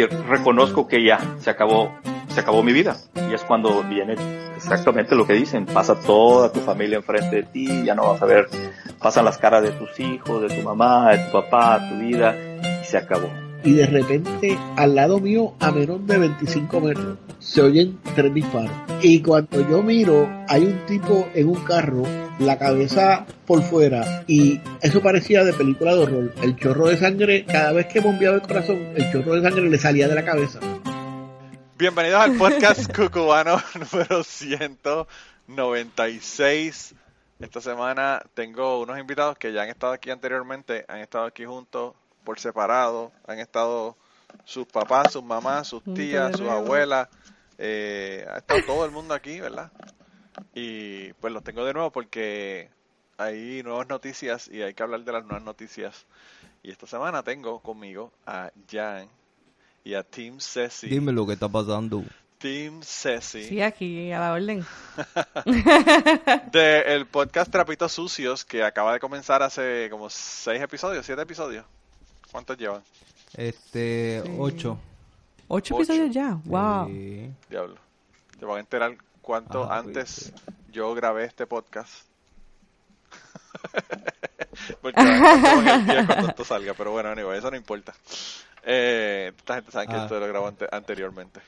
decir, reconozco que ya se acabó, se acabó mi vida. Y es cuando viene exactamente lo que dicen, pasa toda tu familia enfrente de ti, ya no vas a ver, pasan las caras de tus hijos, de tu mamá, de tu papá, tu vida, y se acabó. Y de repente, al lado mío, a menos de 25 metros, se oyen tres disparos. Y cuando yo miro, hay un tipo en un carro, la cabeza por fuera, y eso parecía de película de horror. El chorro de sangre, cada vez que bombeaba el corazón, el chorro de sangre le salía de la cabeza. Bienvenidos al podcast cucubano número 196. Esta semana tengo unos invitados que ya han estado aquí anteriormente, han estado aquí juntos por separado, han estado sus papás, sus mamás, sus tías, sus abuelas, eh, ha estado todo el mundo aquí, ¿verdad? Y pues los tengo de nuevo porque hay nuevas noticias y hay que hablar de las nuevas noticias. Y esta semana tengo conmigo a Jan y a Team Ceci. Dime lo que está pasando. Team Ceci. Sí, aquí a la orden. de el podcast Trapitos Sucios que acaba de comenzar hace como seis episodios, siete episodios. ¿Cuántos llevan? Este, Sí. ocho. ¿Ocho, Ocho. episodios ya? ¡Wow! Sí. Diablo. Te van a enterar cuánto Ah, antes pues, yo grabé este podcast. Porque en el día cuando esto salga, pero bueno, anyway, eso no importa. Eh, esta gente sabe que Ah. esto lo grabó ante- anteriormente.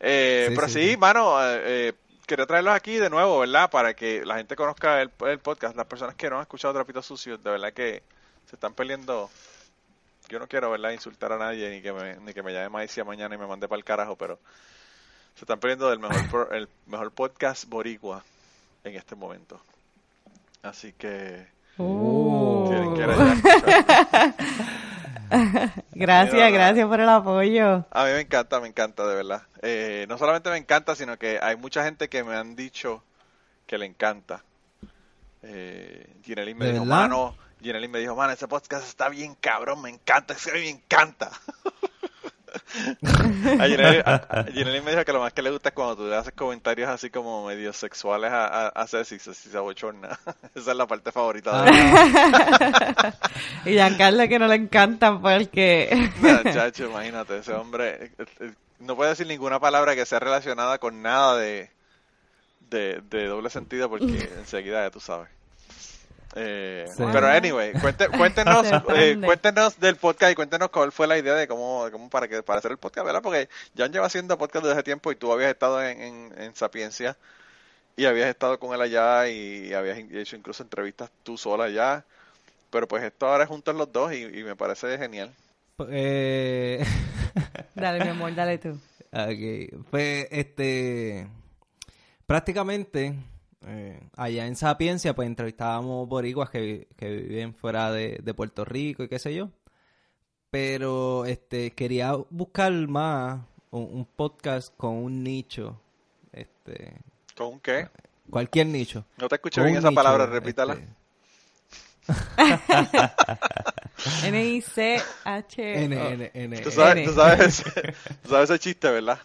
Eh, Sí, pero sí, sí, sí. mano, eh, eh, quería traerlos aquí de nuevo, ¿verdad? Para que la gente conozca el, el podcast. Las personas que no han escuchado Trapitos Sucios, de verdad que se están peleando. Yo no quiero, ¿verdad? Insultar a nadie ni que me, ni que me llame Maicia mañana y me mande para el carajo, pero se están perdiendo del mejor, pro- el mejor podcast boricua en este momento. Así que... Oh. Gracias, gracias por el apoyo. A mí me encanta, me encanta, de verdad. Eh, no solamente me encanta, sino que hay mucha gente que me han dicho que le encanta. Eh, Ginelin me ¿De dijo, verdad? mano, Ginelin me dijo, mano, ese podcast está bien cabrón, me encanta, es que a me encanta. a a- a Ginelin me dijo que lo más que le gusta es cuando tú le haces comentarios así como medio sexuales a, a, a Ceci, Ceci se abochorna. Esa es la parte favorita de Ah, Y Giancarlo que no le encantan porque... Nah, chacho, imagínate, ese hombre eh, eh, no puede decir ninguna palabra que sea relacionada con nada de, de, de doble sentido porque enseguida ya tú sabes. Eh, Sí. Pero anyway, cuente- cuéntenos, eh, cuéntenos del podcast y cuéntenos cuál fue la idea de cómo, de cómo para que para hacer el podcast, ¿verdad? Porque Jan lleva haciendo podcast desde hace tiempo y tú habías estado en, en, en Sapiencia y habías estado con él allá y habías hecho incluso entrevistas tú sola allá. Pero pues esto ahora es juntos los dos y, y me parece genial. eh, Dale, mi amor, dale tú. ok, pues, este, prácticamente, eh, allá en Sapiencia, pues entrevistábamos boricuas que, que viven fuera de, de Puerto Rico y qué sé yo. Pero, este, quería buscar más un, un podcast con un nicho, este, ¿Con un qué? cualquier nicho. No te escuché Con bien esa nicho, palabra, repítala. este, N-I-C-H... N, N, N, Tú N. sabes, N. tú sabes, ese, tú sabes ese chiste, ¿verdad?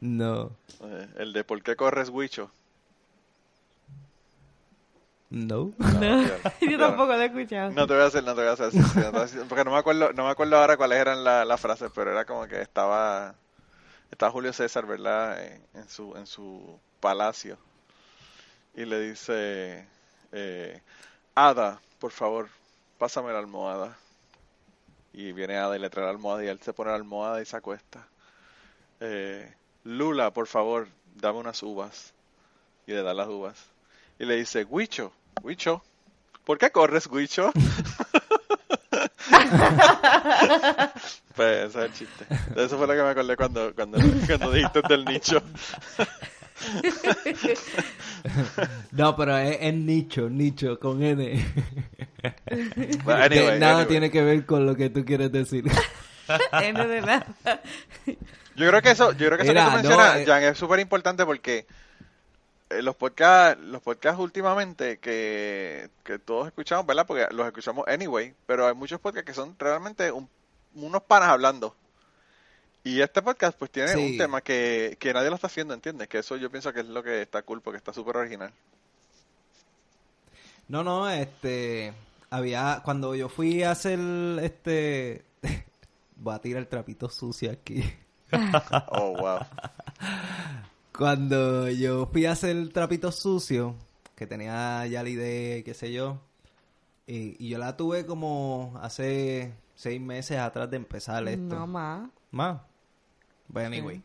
No, Eh, El de ¿por qué corres, Huicho? no. Yo tampoco lo he escuchado. No te voy a hacer, no te voy a hacer. sí, sí, no te voy a hacer, porque no me acuerdo, no me acuerdo ahora cuáles eran la- las frases, pero era como que estaba, estaba Julio César, ¿verdad? En, en su, en su palacio. Y le dice, eh, Ada, por favor, pásame la almohada. Y viene Ada y le trae la almohada y él se pone la almohada y se acuesta. Eh, Lula, por favor, dame unas uvas. Y le da las uvas. Y le dice, Huicho, Huicho, ¿por qué corres, Huicho? pues ese es el chiste. Eso fue lo que me acordé cuando, cuando, cuando dijiste del nicho. No, pero es, es nicho, nicho, con N. Anyway, nada anyway. tiene que ver con lo que tú quieres decir. N de nada. Yo creo que eso, yo creo que eso Mira, que tú no, mencionas, eh. Jan, es súper importante porque eh, los podcasts, los podcasts últimamente que, que todos escuchamos, ¿verdad? Porque los escuchamos anyway, pero hay muchos podcasts que son realmente un- unos panas hablando. Y este podcast pues tiene Sí. un tema que, que nadie lo está haciendo, ¿entiendes? Que eso yo pienso que es lo que está cool porque está súper original. No, no, este. Había. Cuando yo fui a hacer este. Voy a tirar el trapito sucio aquí. Oh, wow. Cuando yo fui a hacer el trapito sucio, que tenía ya la idea y qué sé yo, y, y yo la tuve como hace seis meses atrás de empezar esto. No más. Más. But anyway.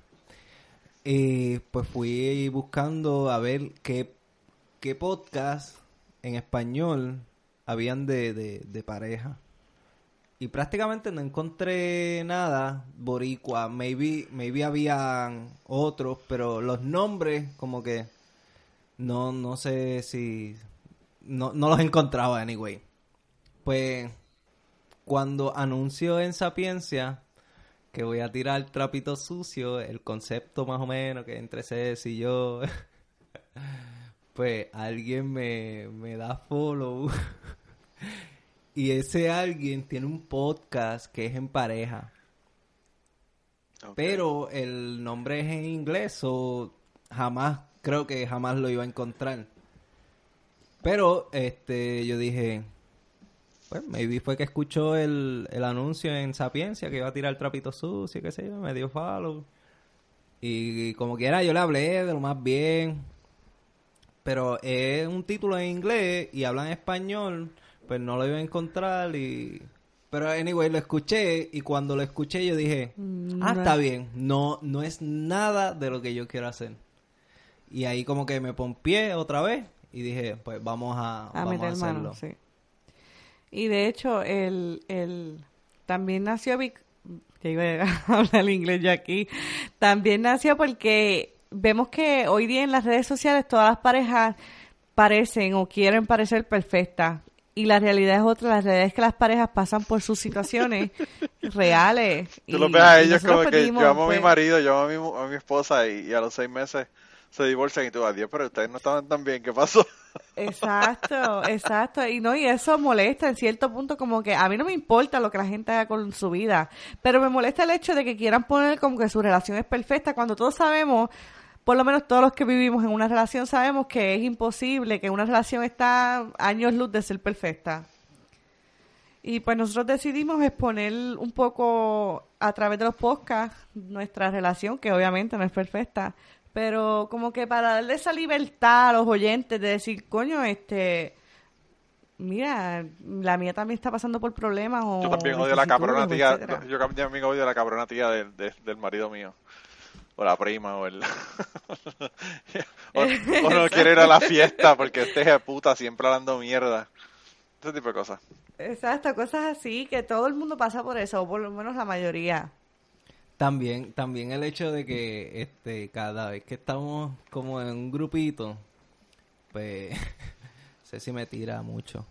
Y pues fui buscando a ver qué, qué podcast en español habían de, de, de pareja. Y prácticamente no encontré nada boricua. Maybe, maybe habían otros, pero los nombres como que no, no sé si... No, no los encontraba, anyway. Pues cuando anunció en Sapiencia que voy a tirar trapito sucio, el concepto más o menos que entre Ceci y yo, pues alguien me, me da follow. y ese alguien tiene un podcast que es en pareja. Pero el nombre es en inglés o jamás, creo que jamás lo iba a encontrar. Pero este yo dije, pues maybe fue que escuchó el, el anuncio en Sapiencia que iba a tirar trapito sucio, qué sé yo, me dio follow. Y, como quiera yo le hablé de lo más bien. Pero es un título en inglés y habla en español, pues no lo iba a encontrar y... Pero anyway, lo escuché y cuando lo escuché yo dije, Mm, ah, está es- bien, no, no es nada de lo que yo quiero hacer. Y ahí como que me pompié otra vez y dije, pues vamos a, A vamos a meter hacerlo. mano, sí. Y de hecho, el, el también nació Vic, que iba a hablar inglés yo aquí, también nació porque vemos que hoy día en las redes sociales todas las parejas parecen o quieren parecer perfectas. Y la realidad es otra, la realidad es que las parejas pasan por sus situaciones reales. Tú y- los ves a ellos como que pedimos, yo amo a mi pues, marido, yo amo a mi, a mi esposa y, y a los seis meses se divorcian y tú, adiós, pero ustedes no estaban tan bien, ¿qué pasó? Exacto, exacto. Y no, y eso molesta en cierto punto como que a mí no me importa lo que la gente haga con su vida, pero me molesta el hecho de que quieran poner como que su relación es perfecta cuando todos sabemos, por lo menos todos los que vivimos en una relación sabemos que es imposible, que una relación está años luz de ser perfecta. Y pues nosotros decidimos exponer un poco a través de los podcasts nuestra relación, que obviamente no es perfecta, pero como que para darle esa libertad a los oyentes de decir, coño, este, mira, la mía también está pasando por problemas o Yo también odio la cabrona tía, yo también odio la cabrona tía del, de- del marido mío. O la prima, o el... o, o no quiere ir a la fiesta porque este es de puta siempre hablando mierda. Ese tipo de cosas. Exacto, cosas así, que todo el mundo pasa por eso, o por lo menos la mayoría. También, también el hecho de que este cada vez que estamos como en un grupito, pues Ceci me tira mucho.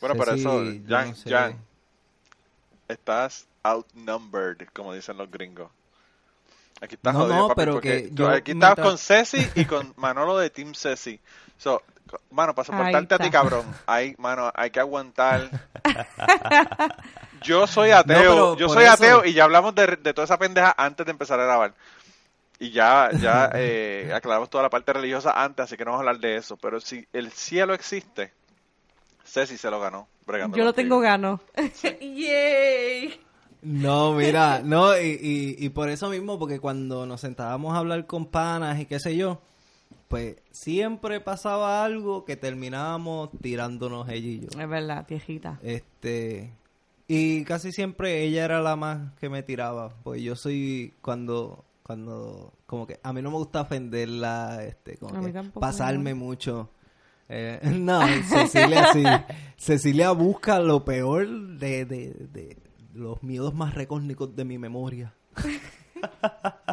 Bueno, pero Ceci, eso, Jan, no sé. Jan, estás outnumbered, como dicen los gringos. Aquí estás No, jodido, no, papi, pero porque que tú- yo aquí estás con Ceci y con Manolo de Team Ceci. So, mano, para soportarte a ti, cabrón, hay, mano, hay que aguantar. Yo soy ateo, yo soy eso- ateo y ya hablamos de, de toda esa pendeja antes de empezar a grabar. Y ya, ya eh, aclaramos toda la parte religiosa antes, así que no vamos a hablar de eso. Pero si el cielo existe, Ceci se lo ganó. Yo lo tengo gano. ¡Yay! No, mira, no, y, y, y por eso mismo, porque cuando nos sentábamos a hablar con panas y qué sé yo, pues siempre pasaba algo que terminábamos tirándonos ella y yo. Es verdad, viejita. Este, y casi siempre ella era la más que me tiraba, pues yo soy cuando, cuando, como que a mí no me gusta ofenderla, este, como que pasarme no. mucho. Eh, no, Cecilia sí. Cecilia busca lo peor de, de, de los miedos más recósnicos de mi memoria.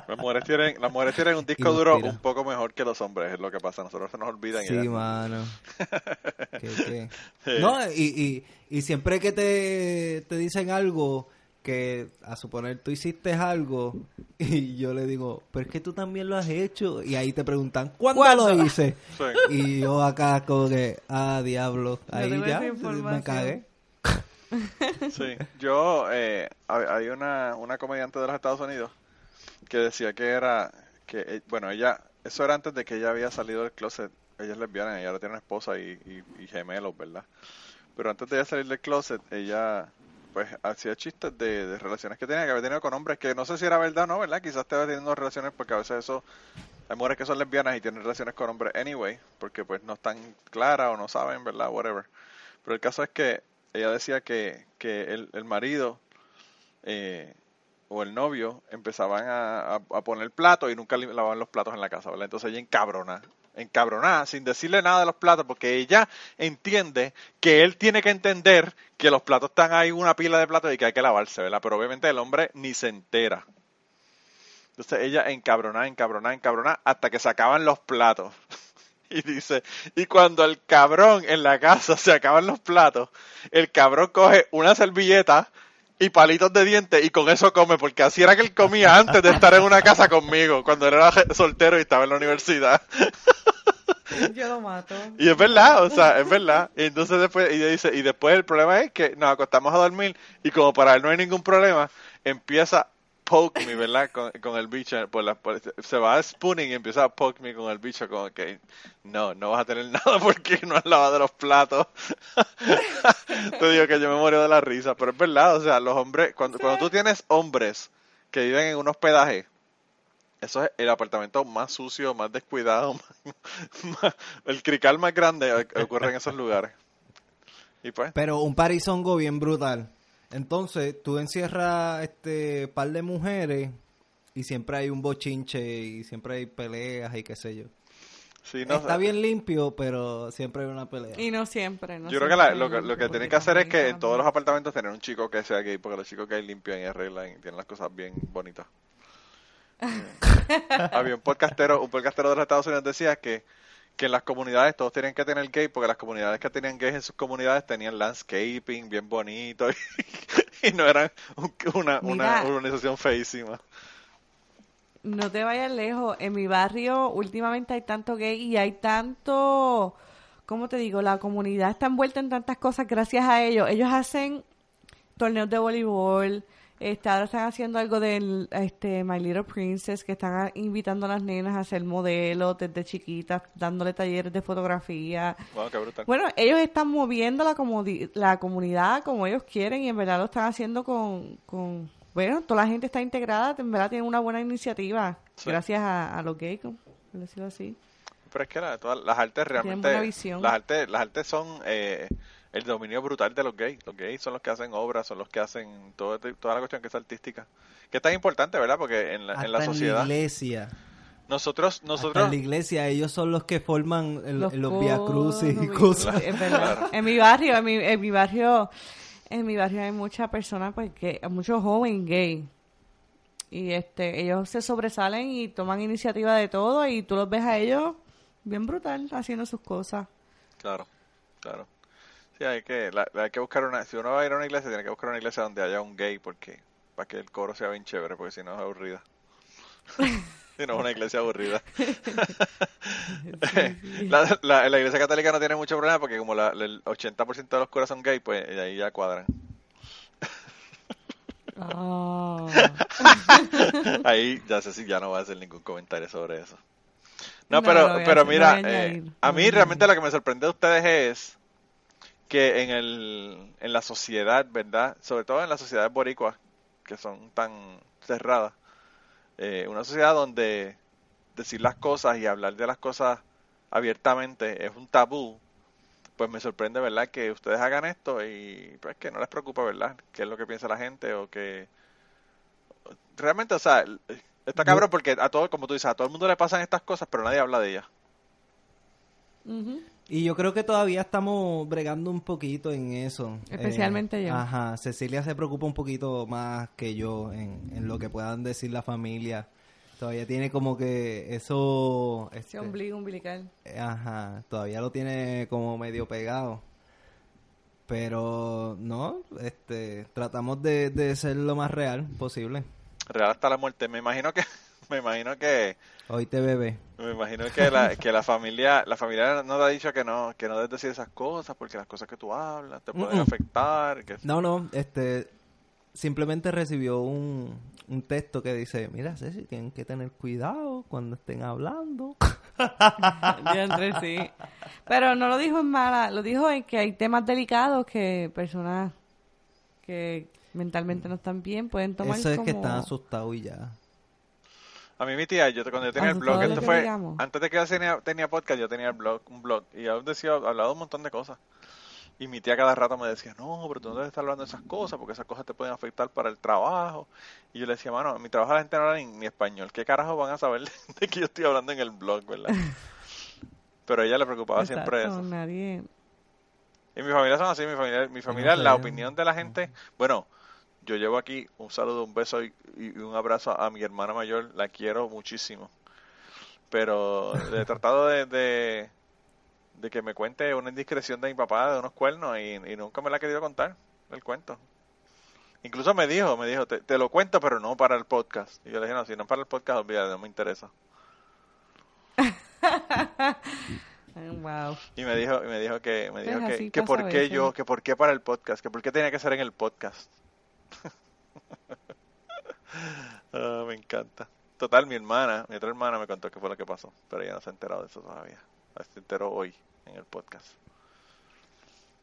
Las mujeres tienen, las mujeres tienen un disco duro un poco mejor que los hombres, es lo que pasa. Nosotros se nos olvidan. y Sí, ya- mano. Sí. No, y, y, y siempre que te, te dicen algo, que a suponer tú hiciste algo, y yo le digo, pero es que tú también lo has hecho. Y ahí te preguntan, ¿cuándo, ¿Cuándo? lo hice? Sí. Y yo acá como que, ah, diablo. Ahí ya, me cagué. Sí, yo, eh, hay una, una comediante de los Estados Unidos que decía que era, que, eh, bueno, ella, eso era antes de que ella había salido del closet, ella es lesbiana, ella ahora tiene una esposa y, y, y gemelos, ¿verdad? Pero antes de ella salir del closet, ella pues hacía chistes de, relaciones que tenía que haber tenido con hombres, que no sé si era verdad o no, ¿verdad? Quizás estaba teniendo relaciones porque a veces eso, hay mujeres que son lesbianas y tienen relaciones con hombres anyway, porque pues no están claras o no saben, ¿verdad? Whatever. Pero el caso es que ella decía que, que el, el marido eh, o el novio empezaban a, a- a poner platos y nunca lavaban los platos en la casa, ¿verdad? Entonces ella encabrona, encabronada, sin decirle nada de los platos, porque ella entiende que él tiene que entender que los platos están ahí, una pila de platos y que hay que lavarse, ¿verdad? Pero obviamente el hombre ni se entera. Entonces ella encabronada, encabronada, encabronada, hasta que se acaban los platos. Y dice, y cuando el cabrón en la casa se acaban los platos, el cabrón coge una servilleta y palitos de dientes y con eso come, porque así era que él comía antes de estar en una casa conmigo, cuando él era soltero y estaba en la universidad. Yo lo mato. Y es verdad, o sea, es verdad. Y entonces después, y dice, y después el problema es que nos acostamos a dormir y como para él no hay ningún problema, empieza poke me, ¿verdad? Con, con el bicho, por la, por- se va a spooning y empieza a poke me con el bicho como que no, no vas a tener nada porque no has lavado los platos. Te digo que yo me muero de la risa, pero es verdad, o sea, los hombres, cuando, cuando tú tienes hombres que viven en un hospedaje, eso es el apartamento más sucio, más descuidado, más- más- el crical más grande ocurre en esos lugares. Y pues, Pero un parizongo bien brutal. Entonces, tú encierras este par de mujeres y siempre hay un bochinche y siempre hay peleas y qué sé yo. sí, no Está sé. bien limpio, pero siempre hay una pelea. Y no siempre, ¿no? Yo creo que la- lo, que, lo que tienen que hacer es que también en todos los apartamentos tener un chico que sea gay, porque los chicos gay limpian y arreglan y tienen las cosas bien bonitas. Eh, Había un podcastero, un podcastero de los Estados Unidos decía que, que en las comunidades todos tenían que tener gay, porque las comunidades que tenían gays en sus comunidades tenían landscaping bien bonito y, y no eran un- una, una urbanización feísima. No te vayas lejos. En mi barrio últimamente hay tanto gay y hay tanto, ¿cómo te digo? La comunidad está envuelta en tantas cosas gracias a ellos. Ellos hacen torneos de voleibol. Este, ahora están haciendo algo del este, My Little Princess, que están a- invitando a las nenas a ser modelos desde chiquitas, dándole talleres de fotografía. Wow, qué brutal. Bueno, ellos están moviendo la, la comunidad como ellos quieren y en verdad lo están haciendo con, con... Bueno, toda la gente está integrada, en verdad tienen una buena iniciativa Sí. gracias a, a los gays, por decirlo así. Pero es que la- todas las artes realmente, visión. las artes, las artes son eh, el dominio brutal de los gays. Los gays son los que hacen obras, son los que hacen todo, este- toda la cuestión que es artística. Que es tan importante, ¿verdad? Porque en la, en la sociedad, iglesia. nosotros, Hasta nosotros, en la iglesia, ellos son los que forman el- los, coros, Via Crucis y los cosas. Via- Es verdad. En mi barrio, en mi, en mi barrio, en mi barrio hay muchas personas, pues, que, muchos jóvenes gay. Y este, ellos se sobresalen y toman iniciativa de todo y tú los ves a ellos bien brutal haciendo sus cosas. claro, claro. Sí, hay que, la- hay que buscar una, si uno va a ir a una iglesia, tiene que buscar una iglesia donde haya un gay, porque, para que el coro sea bien chévere, porque si no es aburrida. si no es una iglesia aburrida. la, la, la iglesia católica no tiene mucho problema porque como la, el 80% de los curas son gay, pues ahí ya cuadran. Ah. Ahí ya sé si ya no voy a hacer ningún comentario sobre eso. No, No, pero, pero mira, a eh, a mí realmente lo que me sorprende de ustedes es que en, el, en la sociedad, ¿verdad? Sobre todo en las sociedades boricuas, que son tan cerradas, eh, una sociedad donde decir las cosas y hablar de las cosas abiertamente es un tabú, pues me sorprende, ¿verdad? Que ustedes hagan esto y pues que no les preocupa, ¿verdad? ¿Qué es lo que piensa la gente o que... Realmente, o sea, está cabrón porque a todo, como tú dices, a todo el mundo le pasan estas cosas, pero nadie habla de ellas. Y yo creo que todavía estamos bregando un poquito en eso. Especialmente yo. Ajá, Cecilia se preocupa un poquito más que yo en, en lo que puedan decir la familia. Todavía tiene como que eso... Ese este, ombligo umbilical. Ajá, todavía lo tiene como medio pegado. Pero no, este, tratamos de, de ser lo más real posible. Real hasta la muerte. Me imagino que, me imagino que, Hoy te bebé. me imagino que la, que la familia, la familia no te ha dicho que no, que no debes decir esas cosas porque las cosas que tú hablas te pueden afectar. Que, No, no, este, simplemente recibió un, un texto que dice, mira Ceci, tienen que tener cuidado cuando estén hablando. Ya entre sí. Pero no lo dijo en mala, lo dijo en que hay temas delicados que personas que mentalmente no están bien, pueden tomar Eso es que como- están asustados y ya. A mí mi tía, yo cuando yo tenía el Asustado blog, esto fue, antes de que yo tenía, tenía podcast, yo tenía el blog, un blog, y yo decía, hablaba un montón de cosas. Y mi tía cada rato me decía, no, pero tú no debes estar hablando de esas cosas, porque esas cosas te pueden afectar para el trabajo. Y yo le decía, mano, en mi trabajo la gente no habla ni, ni español, ¿qué carajo van a saber de que yo estoy hablando en el blog, verdad? Pero a ella le preocupaba siempre eso. Nadie, Y mi familia son así, mi familia, mi familia sé. la opinión de la gente, bueno, yo llevo aquí un saludo, un beso y, y un abrazo a mi hermana mayor, la quiero muchísimo. Pero he tratado de, de, de que me cuente una indiscreción de mi papá de unos cuernos y, y nunca me la ha querido contar, el cuento. Incluso me dijo, me dijo, te, te lo cuento, pero no para el podcast. Y yo le dije, no, si no es para el podcast, olvídate, no me interesa. wow. Y me dijo, y me dijo que, me dijo Pues que, que por qué yo, que por qué para el podcast, que por qué tenía que ser en el podcast. Ah, me encanta. Total, mi hermana, mi otra hermana me contó qué fue lo que pasó, pero ella no se ha enterado de eso todavía. Se enteró hoy en el podcast.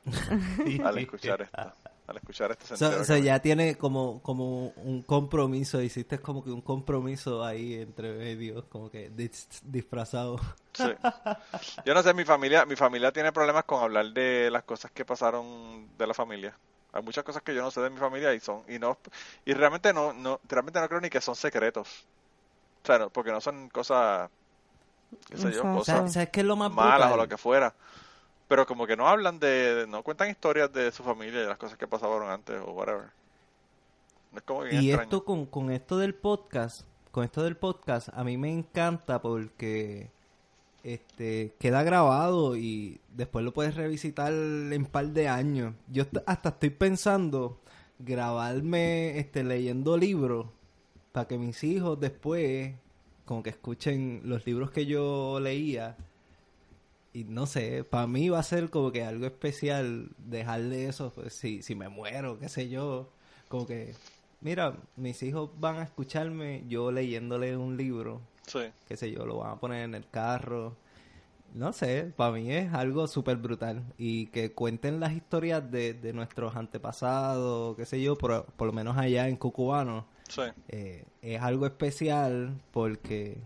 Al escuchar esto. Al escuchar esto se O sea, que- ya tiene como, como un compromiso, hiciste como que un compromiso ahí entre medios, como que dis- disfrazado. Sí. Yo no sé, mi familia, mi familia tiene problemas con hablar de las cosas que pasaron de la familia. Hay muchas cosas que yo no sé de mi familia y son y no y realmente no no realmente no creo ni que son secretos. O sea, no, porque no son cosas qué sé yo, Exacto. O sea, cosas ¿sabes qué es lo más malas brutal? o lo que fuera. Pero como que no hablan de no cuentan historias de su familia y de las cosas que pasaron antes o whatever. Es como bien Y extraño. esto con, con esto del podcast, con esto del podcast, a mí me encanta porque este queda grabado y después lo puedes revisitar en par de años. Yo hasta estoy pensando grabarme este leyendo libros para que mis hijos después como que escuchen los libros que yo leía. Y no sé, para mí va a ser como que algo especial dejarle eso, pues, si, si me muero, qué sé yo, como que, mira, mis hijos van a escucharme yo leyéndole un libro, Sí. qué sé yo, lo van a poner en el carro, no sé, para mí es algo súper brutal y que cuenten las historias de, de nuestros antepasados, qué sé yo, por, por lo menos allá en Cucubano, Sí. eh, es algo especial porque,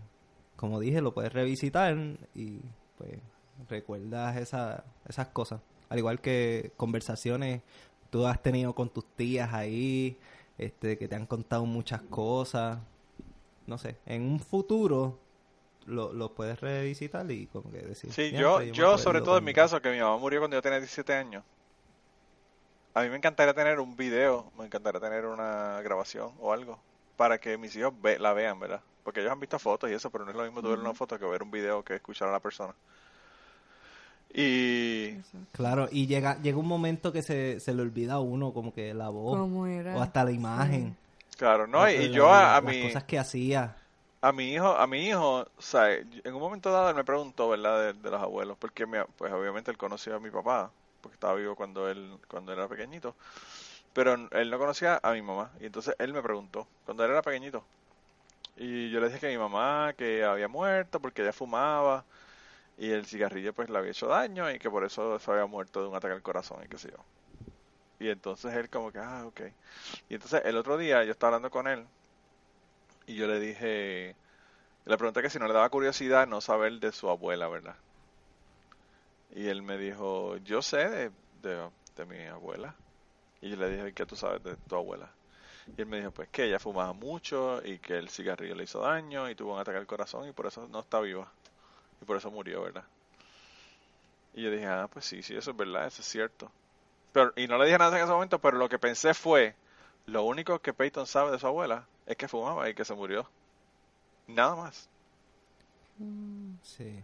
como dije, lo puedes revisitar y pues recuerdas esa, esas cosas. Al igual que conversaciones tú has tenido con tus tías ahí, este, que te han contado muchas cosas. No sé, en un futuro lo, lo puedes revisitar y como que decir. Sí, "Diantre, yo, yo sobre todo en mi cuando-". caso, que mi mamá murió cuando yo tenía 17 años. A mí me encantaría tener un video, me encantaría tener una grabación o algo para que mis hijos ve- la vean, ¿verdad? Porque ellos han visto fotos y eso, pero no es lo mismo tú ver una foto que ver un video que escuchar a la persona. Y Claro, y llega, llega un momento que se, se le olvida a uno como que la voz ¿Cómo era? o hasta la imagen. Claro, ¿no? Y, yo a, a las mi cosas que hacía. a mi hijo, a mi hijo, o sea, en un momento dado él me preguntó, ¿verdad? De, de los abuelos, porque mi- pues obviamente él conocía a mi papá, porque estaba vivo cuando él cuando él era pequeñito. Pero él no conocía a mi mamá. Y entonces él me preguntó, cuando él era pequeñito. Y yo le dije que mi mamá, que había muerto porque ella fumaba. Y el cigarrillo pues le había hecho daño y que por eso se había muerto de un ataque al corazón y qué sé yo. Y entonces él como que, ah, ok. Y entonces el otro día yo estaba hablando con él y yo le dije, le pregunté que si no le daba curiosidad no saber de su abuela, ¿verdad? Y él me dijo, yo sé de, de, de mi abuela. Y yo le dije, ¿qué tú sabes de tu abuela? Y él me dijo, pues que ella fumaba mucho y que el cigarrillo le hizo daño y tuvo un ataque al corazón y por eso no está viva. Y por eso murió, ¿verdad? Y yo dije, ah, pues sí, sí, eso es verdad, eso es cierto. Pero, y no le dije nada en ese momento, pero lo que pensé fue, lo único que Peyton sabe de su abuela es que fumaba y que se murió. Nada más. Sí.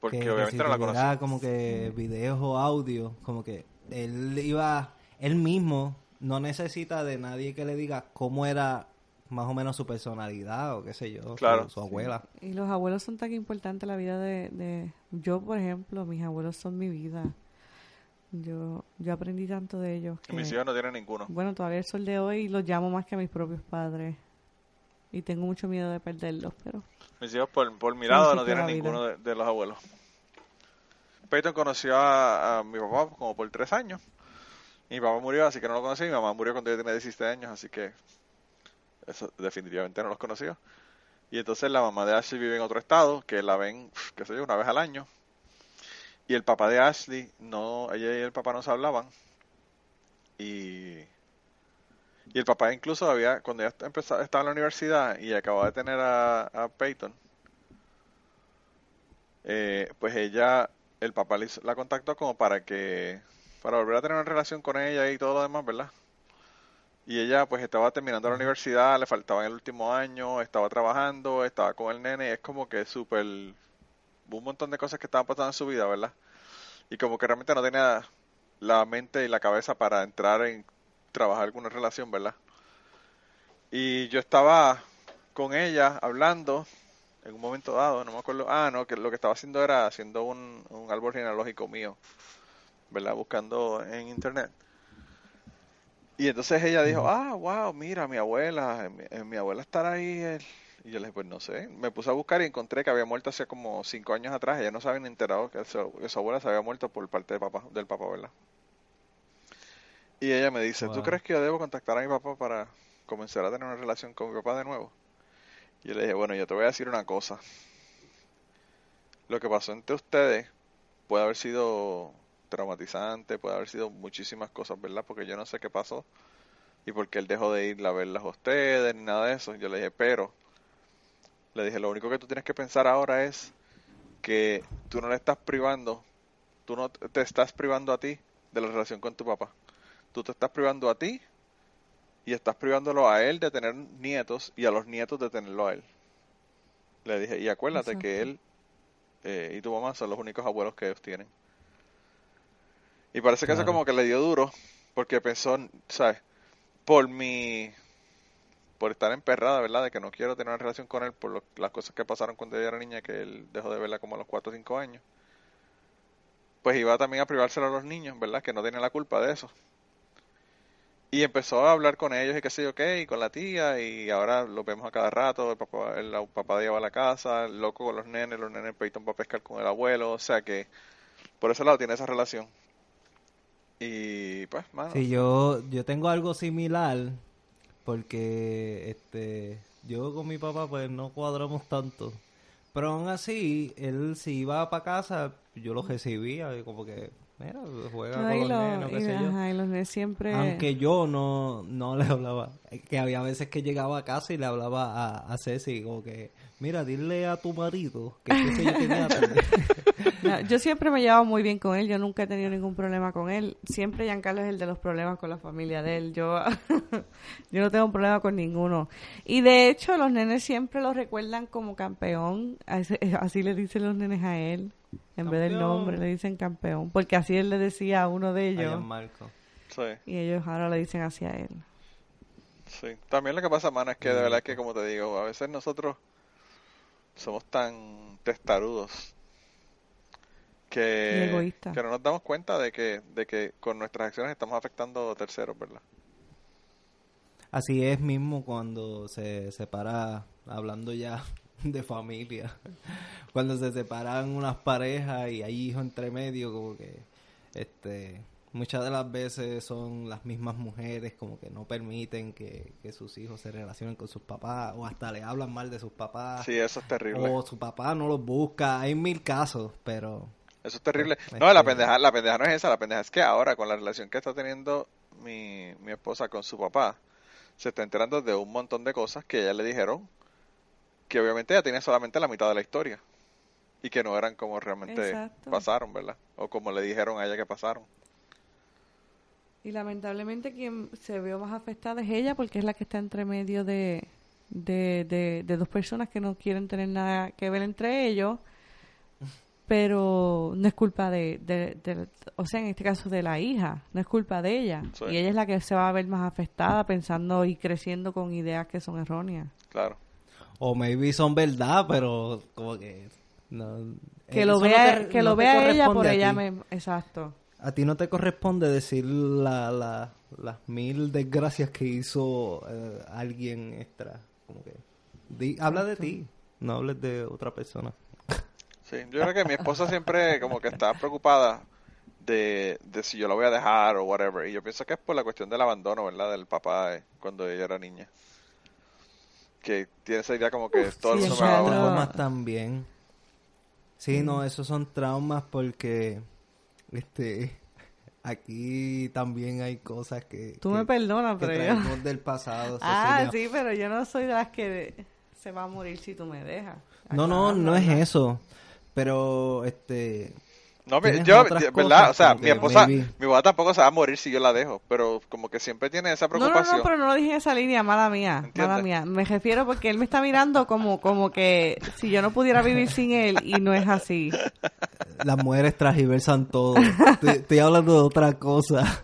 Porque que, que obviamente si no la conocía. como que videos o audio, como que él iba, él mismo no necesita de nadie que le diga cómo era más o menos su personalidad o qué sé yo, Claro. su, abuela. Y los abuelos son tan importantes en la vida de, de... Yo, por ejemplo, mis abuelos son mi vida. Yo yo aprendí tanto de ellos. Y mis que- hijos no tienen ninguno. Bueno, todavía el sol de hoy los llamo más que a mis propios padres. Y tengo mucho miedo de perderlos, pero... Mis hijos por, por mi lado no tienen ninguno de, de los abuelos. Peyton conoció a, a mi papá como por tres años. Mi papá murió, así que no lo conocí. Mi mamá murió cuando yo tenía 17 años, así que eso definitivamente no los conoció. Y entonces la mamá de Ashley vive en otro estado, que la ven, qué sé yo, una vez al año. Y el papá de Ashley, no, ella y el papá no se hablaban. Y, y el papá incluso había, cuando ella empezó, estaba en la universidad y acababa de tener a, a Peyton, eh, pues ella, el papá la contactó como para que, para volver a tener una relación con ella y todo lo demás, ¿verdad? Y ella pues estaba terminando la universidad, le faltaba el último año, estaba trabajando, estaba con el nene, y es como que súper, un montón de cosas que estaban pasando en su vida, ¿verdad? Y como que realmente no tenía la mente y la cabeza para entrar en trabajar alguna relación, ¿verdad? Y yo estaba con ella hablando en un momento dado, no me acuerdo, ah, no, que lo que estaba haciendo era haciendo un, un árbol genealógico mío, ¿verdad? Buscando en internet. Y entonces ella dijo, ah, wow, mira, mi abuela, mi, eh, mi abuela estará ahí. eh". Y yo le dije, pues no sé. Me puse a buscar y encontré que había muerto hace como cinco años atrás. Ella no se había ni enterado que su, que su abuela se había muerto por parte de papá, del papá, ¿verdad? Y ella me dice, ¿tú crees que yo debo contactar a mi papá para comenzar a tener una relación con mi papá de nuevo? Y yo le dije, bueno, yo te voy a decir una cosa. Lo que pasó entre ustedes puede haber sido traumatizante, puede haber sido muchísimas cosas, ¿verdad? Porque yo no sé qué pasó y porque él dejó de ir a verlas a ustedes ni nada de eso. Yo le dije, pero, le dije, lo único que tú tienes que pensar ahora es que tú no le estás privando, tú no te estás privando a ti de la relación con tu papá. Tú te estás privando a ti y estás privándolo a él de tener nietos y a los nietos de tenerlo a él. Le dije, y acuérdate que él eh, y tu mamá son los únicos abuelos que ellos tienen. Y parece que eso como que le dio duro, porque pensó, ¿sabes? Por mi... Por estar emperrada, ¿verdad? De que no quiero tener una relación con él por lo- las cosas que pasaron cuando ella era niña, que él dejó de verla como a los 4 o 5 años. Pues iba también a privárselo a los niños, ¿verdad? Que no tienen la culpa de eso. Y empezó a hablar con ellos y qué sé yo qué, y con la tía, y ahora lo vemos a cada rato, el papá, el, papá de ella va a la casa, el loco con los nenes, los nenes Peyton va a pescar con el abuelo, o sea que por ese lado tiene esa relación. Y pues, mano, Sí, yo, yo tengo algo similar porque este yo con mi papá pues no cuadramos tanto. Pero aún así, él si iba para casa, yo lo recibía y como que, mira, juega No, con los los- nenes, qué y- sé yo. ajá, y los nenes siempre... Aunque yo no, no le hablaba, que había veces que llegaba a casa y le hablaba a, a Ceci, como que, mira, dile a tu marido que qué sé yo qué día te- No, yo siempre me he llevado muy bien con él, yo nunca he tenido ningún problema con él. Siempre Giancarlo es el de los problemas con la familia de él. Yo, yo no tengo problema con ninguno. Y de hecho, los nenes siempre lo recuerdan como campeón. Así, así le dicen los nenes a él. En vez del nombre, le dicen campeón. Porque así él le decía a uno de a ellos. Gianmarco. sí, Y ellos ahora le dicen hacia él. sí. También lo que pasa, mano, es que de verdad que, como te digo, a veces nosotros somos tan testarudos que, que no nos damos cuenta de que, de que con nuestras acciones estamos afectando a terceros, ¿verdad? Así es mismo cuando se separa, hablando ya de familia, cuando se separan unas parejas y hay hijos entre medio, como que este muchas de las veces son las mismas mujeres como que no permiten que, que sus hijos se relacionen con sus papás o hasta le hablan mal de sus papás Sí, eso es terrible. o su papá no los busca, hay mil casos, pero Eso es terrible. Este- No, la pendeja, la pendeja no es esa, la pendeja es que ahora con la relación que está teniendo mi, mi esposa con su papá, se está enterando de un montón de cosas que ella le dijeron que obviamente ella tenía solamente la mitad de la historia y que no eran como realmente Exacto. pasaron, ¿verdad? O como le dijeron a ella que pasaron. Y lamentablemente quien se vio más afectada es ella porque es la que está entre medio de, de, de, de dos personas que no quieren tener nada que ver entre ellos, pero no es culpa de, de, de- o sea, en este caso de la hija, no es culpa de ella. Sí. Y ella es la que se va a ver más afectada pensando y creciendo con ideas que son erróneas. Claro. o maybe son verdad, pero como que no, Que eso lo no vea, te- que no lo vea ella por ella misma. Exacto. A ti no te corresponde decir la, la- las mil desgracias que hizo eh, alguien extra. Como que di- habla de ti, no hables de otra persona. Sí, yo creo que mi esposa siempre como que está preocupada de, de si yo la voy a dejar o whatever. Y yo pienso que es por la cuestión del abandono, ¿verdad? Del papá eh, cuando ella era niña. Que tiene esa idea como que todo el sí, mundo eso me va traumas también. Sí, no, esos son traumas porque este aquí también hay cosas que, Tú que- me perdonas, que pero yo... del pasado. Ah, Cecilia. sí, pero yo no soy de las que se va a morir si tú me dejas. No, no, Acá, no es eso. Pero este No, mi- yo, ¿verdad? O sea, mi esposa, maybe- mi mamá tampoco se va a morir si yo la dejo, pero como que siempre tiene esa No, no, preocupación. no, pero no lo dije en esa línea, mala mía, mala mía. Me refiero porque él me está mirando como, como que si yo no pudiera vivir sin él y no es así. las mujeres transgiversan todo. estoy, estoy hablando de otra cosa.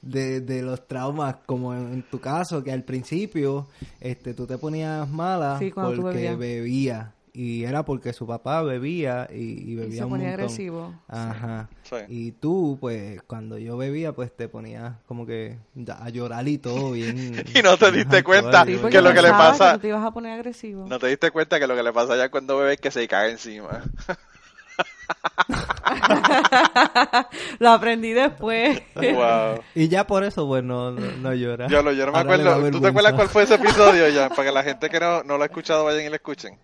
De, de los traumas, como en, en tu caso, que al principio este, tú te ponías mala Sí, porque bebías. bebía. Y era porque su papá bebía y, y bebía Y se un ponía montón. agresivo. Ajá. Sí. Y tú, pues, cuando yo bebía, pues te ponías como que a llorar y todo bien. Y no te diste cuenta Sí, que lo que le pasa- tú te ibas a poner agresivo. No te diste cuenta que lo que le pasa ya cuando bebe es que se cae encima. lo aprendí después. wow. Y ya por eso, pues, no, no, no llora. Yo, lo, no me Ahora acuerdo. ¿Tú te acuerdas cuál fue ese episodio ya? Para que la gente que no, no lo ha escuchado vayan y lo escuchen.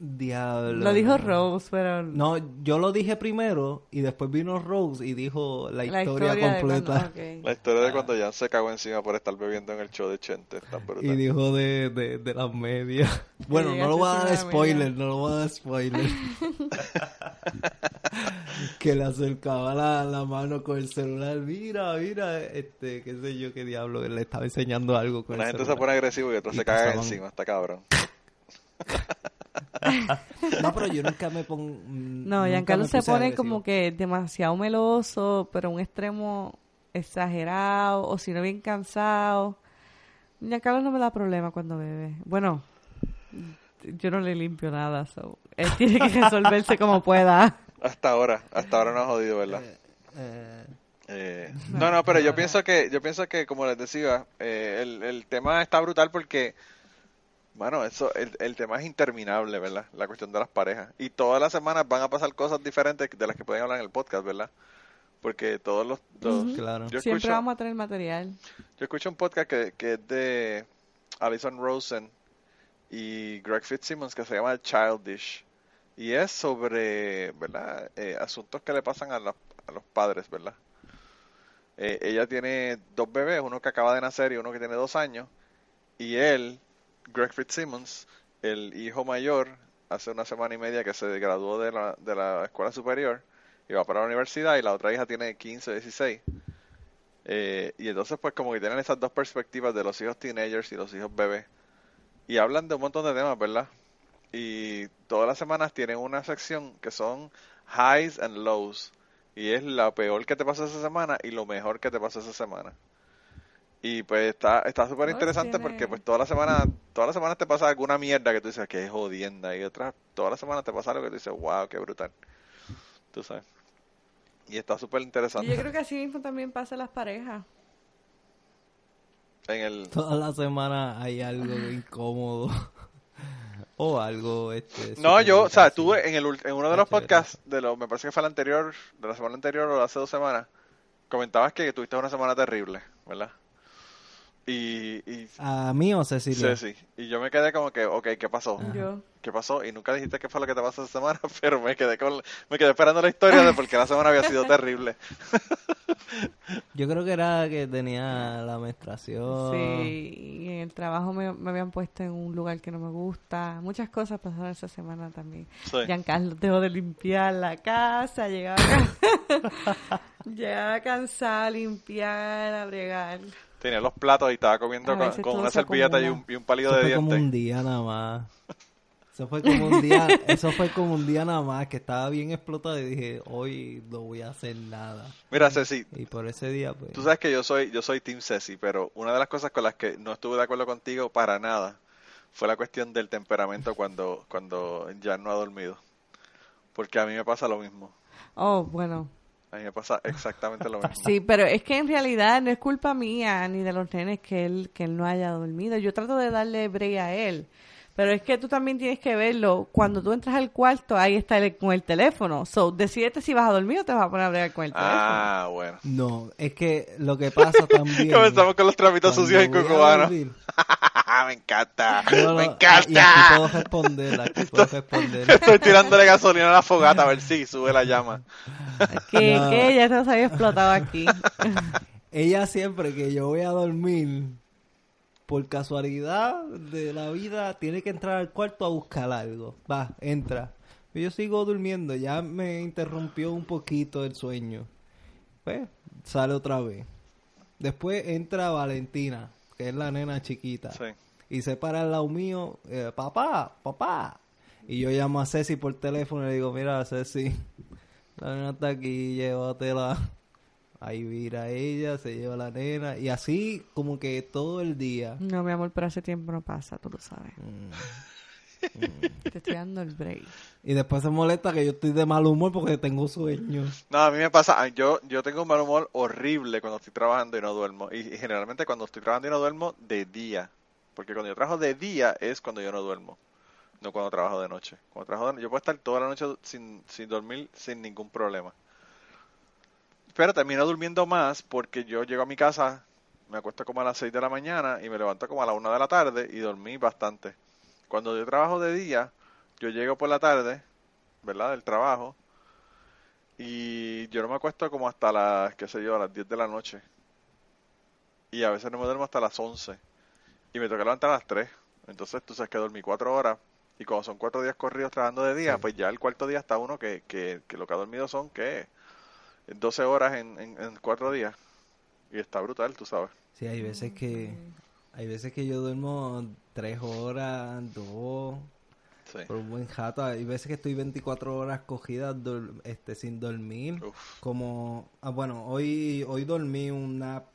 Diablo. Lo dijo Rose, pero... No, yo lo dije primero y después vino Rose y dijo la, la historia, completa. cuando-. La historia de cuando Jan se cagó encima por estar bebiendo en el show de Chente. Y dijo de, de, de las medias. Bueno, no lo voy a dar de la spoiler, media. no lo voy a dar spoiler. que le acercaba la, la mano con el celular. Mira, mira, este, qué sé yo, qué diablo. Le estaba enseñando algo con Una el gente se pone agresivo y otros Y se pasaban- encima. Está cabrón. No, pero yo nunca me pongo. mm, No, Giancarlo se pone agresivo. como que demasiado meloso, pero un extremo exagerado, o si no bien cansado. Giancarlo no me da problema cuando bebe. Bueno, yo no le limpio nada, so, él tiene que resolverse como pueda. Hasta ahora. Hasta ahora no ha jodido, ¿verdad? Eh, Eh, no, no, pero yo pienso que, yo pienso que, como les decía, eh, el, el tema está brutal porque, bueno, eso, el, el tema es interminable, ¿verdad? La cuestión de las parejas. Y todas las semanas van a pasar cosas diferentes de las que pueden hablar en el podcast, ¿verdad? Porque todos los... los- Claro. yo, Siempre escucho, vamos a tener material. yo escucho un podcast que, que es de Alison Rosen y Greg Fitzsimmons que se llama Childish. Y es sobre, ¿verdad? Eh, asuntos que le pasan a los, a los padres, ¿verdad? Eh, ella tiene dos bebés, uno que acaba de nacer y uno que tiene dos años. Y él, Greg Fitzsimmons, el hijo mayor, hace una semana y media que se graduó de la, de la escuela superior y va para la universidad y la otra hija tiene 15 o 16. Eh, y entonces pues como que tienen esas dos perspectivas de los hijos teenagers y los hijos bebés. Y hablan de un montón de temas, ¿verdad? Y todas las semanas tienen una sección que son highs and lows. Y es la peor que te pasó esa semana y lo mejor que te pasó esa semana. Y pues está está súper Oh, interesante tiene- porque pues todas las semanas todas las semanas te pasa alguna mierda que tú dices que es jodienda y otras todas las semanas te pasa algo que tú dices wow qué brutal tú sabes y está súper Y interesante yo creo que así mismo también pasa en las parejas. en el Toda la semana hay algo incómodo. o algo, este... No, yo, o sea, tuve en, el, en uno de los Chévere. podcasts, de lo, me parece que fue el anterior, de la semana anterior o hace dos semanas, comentabas que tuviste una semana terrible, ¿verdad? Y, y ¿A mí o Cecilia? sí, sí, y yo me quedé como que, ok, ¿qué pasó? Yo. ¿Qué pasó? Y nunca dijiste qué fue lo que te pasó esa semana, pero me quedé con, me quedé esperando la historia de por qué la semana había sido terrible. Yo creo que era que tenía la menstruación. Sí, y en el trabajo me, me habían puesto en un lugar que no me gusta. Muchas cosas pasaron esa semana también. Sí. Giancarlo dejó de limpiar la casa, llegaba, llegaba cansada a limpiar, a bregar. Tenía los platos y estaba comiendo A con, una se servilleta y un, y un palillo Eso de fue como un dientes. día nada más. Eso fue como un día, eso fue como un día nada más que estaba bien explotado y dije, hoy no voy a hacer nada. Mira, Ceci, Y por ese día, pues... Tú sabes que yo soy, yo soy Team Ceci, pero una de las cosas con las que no estuve de acuerdo contigo para nada fue la cuestión del temperamento cuando, cuando ya no ha dormido. Porque a mí me pasa lo mismo. Oh, bueno. A mí me pasa exactamente lo mismo. Sí, pero es que en realidad no es culpa mía ni de los nenes que él, que no haya dormido. Yo trato de darle break a él. Pero es que tú también tienes que verlo. Cuando tú entras al cuarto, ahí está el, con el teléfono. So, decidete si vas a dormir o te vas a poner a bregar con el teléfono. Ah, bueno. No, es que lo que pasa también... Comenzamos con los cuando sucios en dormir, me encanta, yo me lo- encanta. Y aquí puedo responder, aquí puedo responder. Estoy tirándole gasolina a la fogata a ver si sube la llama. Que, No. que ya se nos había explotado aquí. Ella siempre que yo voy a dormir, por casualidad de la vida, tiene que entrar al cuarto a buscar algo. Va, entra. Yo sigo durmiendo, ya me interrumpió un poquito el sueño. Pues, sale otra vez. Después entra Valentina, que es la nena chiquita. Sí. Y se para al lado mío, eh, papá, papá. Y yo llamo a Ceci por teléfono y le digo, mira, Ceci, la nena está aquí, llévatela. Ahí mira ella, se lleva la nena. Y así como que todo el día. No, mi amor, pero hace tiempo no pasa, tú lo sabes. Mm. Te estoy dando el break. Y después se molesta que yo estoy de mal humor porque tengo sueño. No, a mí me pasa, yo, yo tengo un mal humor horrible cuando estoy trabajando y no duermo. Y, y generalmente cuando estoy trabajando y no duermo, de día. Porque cuando yo trabajo de día es cuando yo no duermo. No cuando trabajo de noche. Cuando trabajo de, yo puedo estar toda la noche sin, sin dormir sin ningún problema. Pero termino durmiendo más porque yo llego a mi casa, me acuesto como a las 6 de la mañana y me levanto como a la 1 de la tarde y dormí bastante. Cuando yo trabajo de día, yo llego por la tarde, ¿verdad? Del trabajo. Y yo no me acuesto como hasta las, qué sé yo, a las 10 de la noche. Y a veces no me duermo hasta las 11. Y me toca levantar a las 3. Entonces tú sabes que dormí 4 horas. Y como son 4 días corridos trabajando de día, Sí. pues ya el cuarto día está uno que, que, que lo que ha dormido son, ¿qué? 12 horas en, en, en 4 días. Y está brutal, tú sabes. Sí, hay veces que... Hay veces que yo duermo tres horas, dos, Sí. por un buen jato. Hay veces que estoy 24 horas cogidas dor- este, sin dormir. Uf. Como, ah, bueno, hoy, hoy dormí un nap,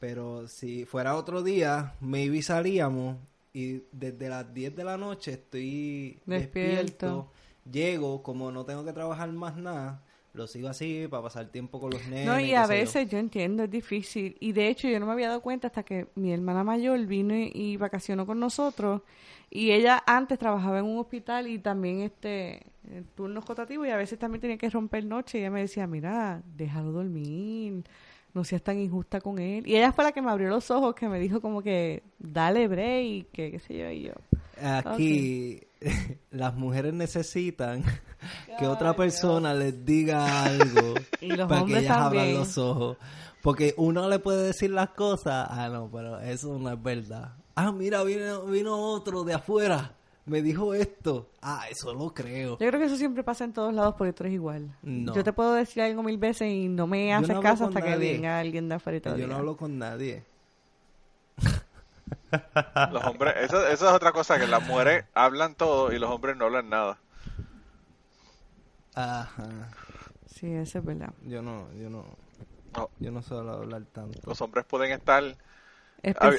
pero si fuera otro día, maybe salíamos y desde las 10 de la noche estoy Despierto. despierto. Llego, como no tengo que trabajar más nada, lo sigo así para pasar tiempo con los nenes. No, y a yo. veces yo entiendo, es difícil. Y de hecho yo no me había dado cuenta hasta que mi hermana mayor vino y, y vacacionó con nosotros. Y ella antes trabajaba en un hospital y también este en turnos rotativos y a veces también tenía que romper noche. Y ella me decía, mira, déjalo dormir, no seas tan injusta con él. Y ella fue la que me abrió los ojos, que me dijo como que, dale break, que qué sé yo. Y yo, Aquí las mujeres necesitan que otra persona les diga algo Y los para que ellas abran los ojos. Porque uno le puede decir las cosas, ah no, pero eso no es verdad. Ah, mira, vino, vino otro de afuera, me dijo esto. Ah, eso lo creo. Yo creo que eso siempre pasa en todos lados porque tú eres igual. No. Yo te puedo decir algo mil veces y no me haces no caso hasta que venga alguien de afuera y te Yo no hablo con nadie. Los hombres, eso, eso es otra cosa, que las mujeres hablan todo y los hombres no hablan nada. Ajá. Sí, eso es verdad. Yo no, yo no, No, yo no suelo hablar tanto. los hombres pueden estar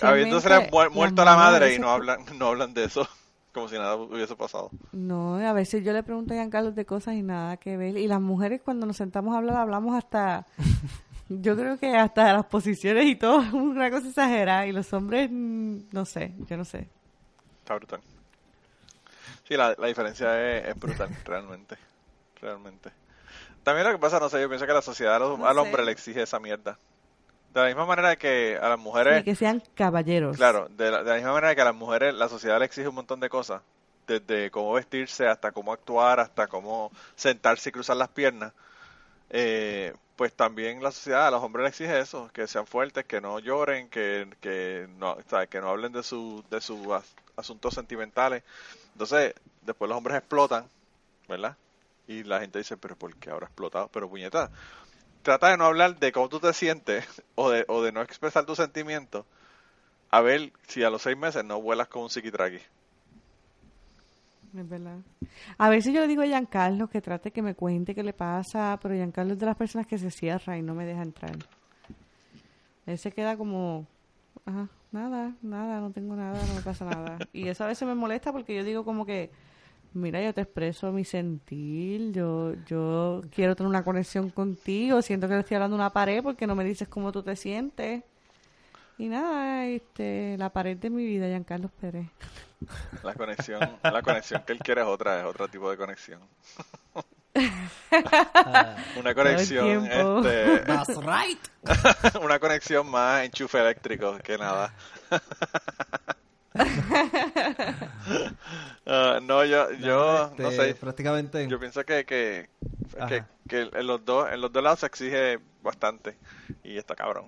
habiéndose las muerto a la madre y no hablan, no hablan de eso, como si nada hubiese pasado. No, a veces yo le pregunto a Giancarlo de cosas y nada que ver. Y las mujeres cuando nos sentamos a hablar, hablamos hasta... yo creo que hasta las posiciones y todo, una cosa exagerada. Y los hombres, mm, no sé, yo no sé. Está brutal. Sí, la, la diferencia es, es brutal, realmente. Realmente. También lo que pasa, no sé, yo pienso que la sociedad a los- No al sé. hombre le exige esa mierda. De la misma manera que a las mujeres... Y que sean caballeros. Claro, de la, de la misma manera que a las mujeres la sociedad le exige un montón de cosas, desde cómo vestirse hasta cómo actuar, hasta cómo sentarse y cruzar las piernas, eh, pues también la sociedad a los hombres le exige eso, que sean fuertes, que no lloren, que, que no, que no hablen de su, de sus as- asuntos sentimentales. Entonces, después los hombres explotan, ¿verdad? Y la gente dice, pero ¿por qué ahora explotado? Pero puñeta, trata de no hablar de cómo tú te sientes o de, o de no expresar tus sentimientos a ver si a los seis meses no vuelas con un psiquitraqui. Es verdad. A veces yo le digo a Giancarlo que trate que me cuente qué le pasa, pero Giancarlo es de las personas que se cierra y no me deja entrar. Él se queda como, ajá, nada, nada, no tengo nada, no me pasa nada. Y eso a veces me molesta porque yo digo como que, mira, yo te expreso mi sentir, yo, yo quiero tener una conexión contigo, siento que le estoy hablando a una pared porque no me dices cómo tú te sientes. Y nada, este, la pared de mi vida, Giancarlo Pérez. La conexión, la conexión que él quiere es otra, es otro tipo de conexión. una conexión, este, That's right. una conexión más enchufe eléctrico que nada. Ah, no, yo, yo, no Este, sé, Prácticamente. yo pienso que, que, que, que en los dos, en los dos lados se exige bastante y está cabrón.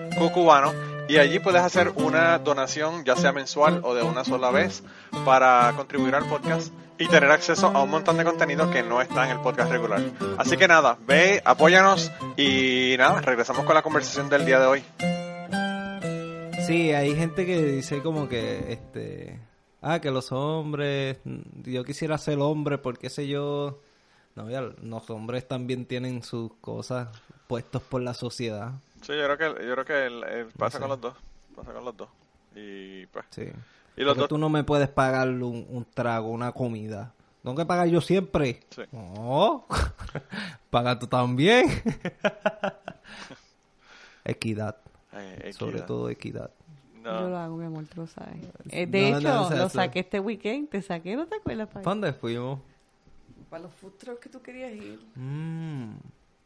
cucubano y allí puedes hacer una donación ya sea mensual o de una sola vez para contribuir al podcast y tener acceso a un montón de contenido que no está en el podcast regular. Así que nada, ve, apóyanos y nada, regresamos con la conversación del día de hoy. Sí, hay gente que dice como que, este, ah, que los hombres, yo quisiera ser hombre porque sé yo, no, ya, los hombres también tienen sus cosas puestos por la sociedad, Sí, yo creo que, yo creo que el- el pasa sé. con los dos, pasa con los dos. Y pues, sí. y los Porque dos, tú no me puedes pagar un, un trago, una comida. Tengo que pagar yo siempre. Sí. No, paga tú también. equidad, eh, sobre equidad. todo equidad. No. Yo lo hago, mi amor, tú lo sabes. Eh, de No, hecho, no, lo eso- saqué este weekend. Te saqué, ¿no te acuerdas? ¿Para Pa? dónde fuimos? Para los food trucks que tú querías ir. Mm,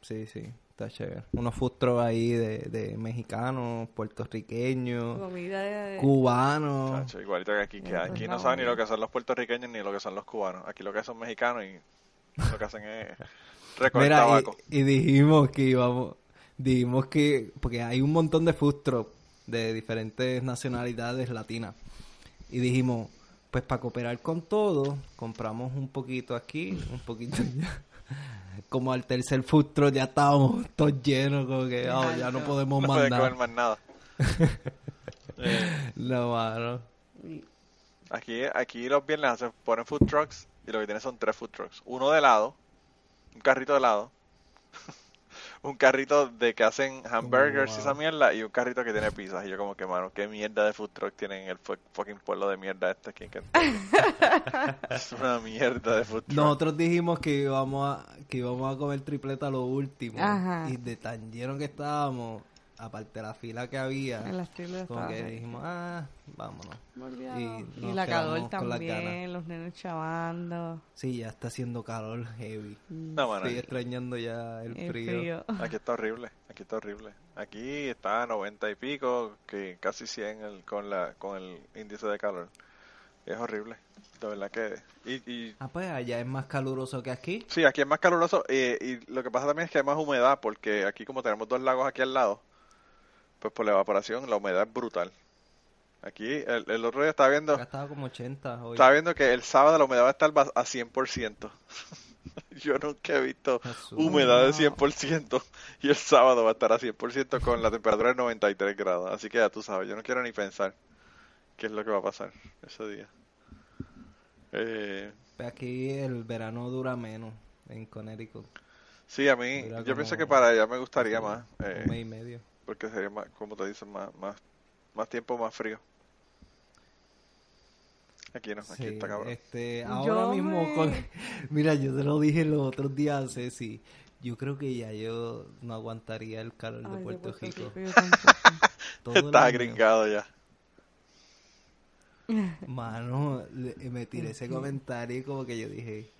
sí, sí, está chévere. Unos food trucks ahí de, de mexicanos, puertorriqueños, Comida de... cubanos. Chacho, igualito que aquí, que aquí no, saben ni lo que son los puertorriqueños ni lo que son los cubanos. Aquí lo que son mexicanos y lo que hacen es recoger Mira, tabaco. y dijimos que íbamos, dijimos que, porque hay un montón de food trucks de diferentes nacionalidades latinas. Y dijimos, pues para cooperar con todo, compramos un poquito aquí, un poquito allá. Como al tercer food truck ya estábamos todos llenos, como que oh, ya no podemos no mandar. comer más nada. No, mano. aquí, aquí los viernes hacen, ponen food trucks y lo que tienen son tres food trucks. Uno de helado, un carrito de helado, un carrito de que hacen hamburgers y Wow. esa mierda y un carrito que tiene pizzas. Y yo como que, mano, qué mierda de food truck tienen en el fu- fucking pueblo de mierda este aquí en Kentucky. es una mierda de food truck. Nosotros dijimos que íbamos a, que íbamos a comer tripleta lo último. Ajá. Y de tan lleno que estábamos, aparte de la fila que había, En las triples como que dijimos, ah, vámonos. Y Y, la calor también, los nenes chavando. Sí, ya está haciendo calor heavy. No, mano, Estoy extrañando ya el, El frío. frío. Aquí está horrible, aquí está horrible. Aquí está a 90 y pico, que casi 100 el, con la con el índice de calor. Es horrible, de verdad que... Y, y Ah, pues allá es más caluroso que aquí. sí, aquí es más caluroso eh, y lo que pasa también es que hay más humedad porque aquí como tenemos dos lagos aquí al lado, pues por la evaporación la humedad es brutal. Aquí el, el otro día estaba viendo, Acá estaba como 80 hoy. estaba viendo que el sábado la humedad va a estar a 100%. Yo nunca he visto Jesús. humedad de 100% y el sábado va a estar a 100% con la temperatura de 93 grados. Así que ya tú sabes, yo no quiero ni pensar qué es lo que va a pasar ese día. Eh, Pues aquí el verano dura menos en Connecticut. sí, a mí, Dura yo pienso como que para allá me gustaría más, eh, Un mes y medio. Porque sería más, como te dicen, más, más, más tiempo, más frío. Aquí no, aquí Sí, está cabrón. Este, ahora Yo mismo me- con... Mira, yo te lo dije los otros días a Ceci. Yo creo que ya yo no aguantaría el calor de Ay, Puerto Rico. yo tampoco. Todo el Está año. gringado ya. Mano, le- me tiré ese comentario y como que yo dije,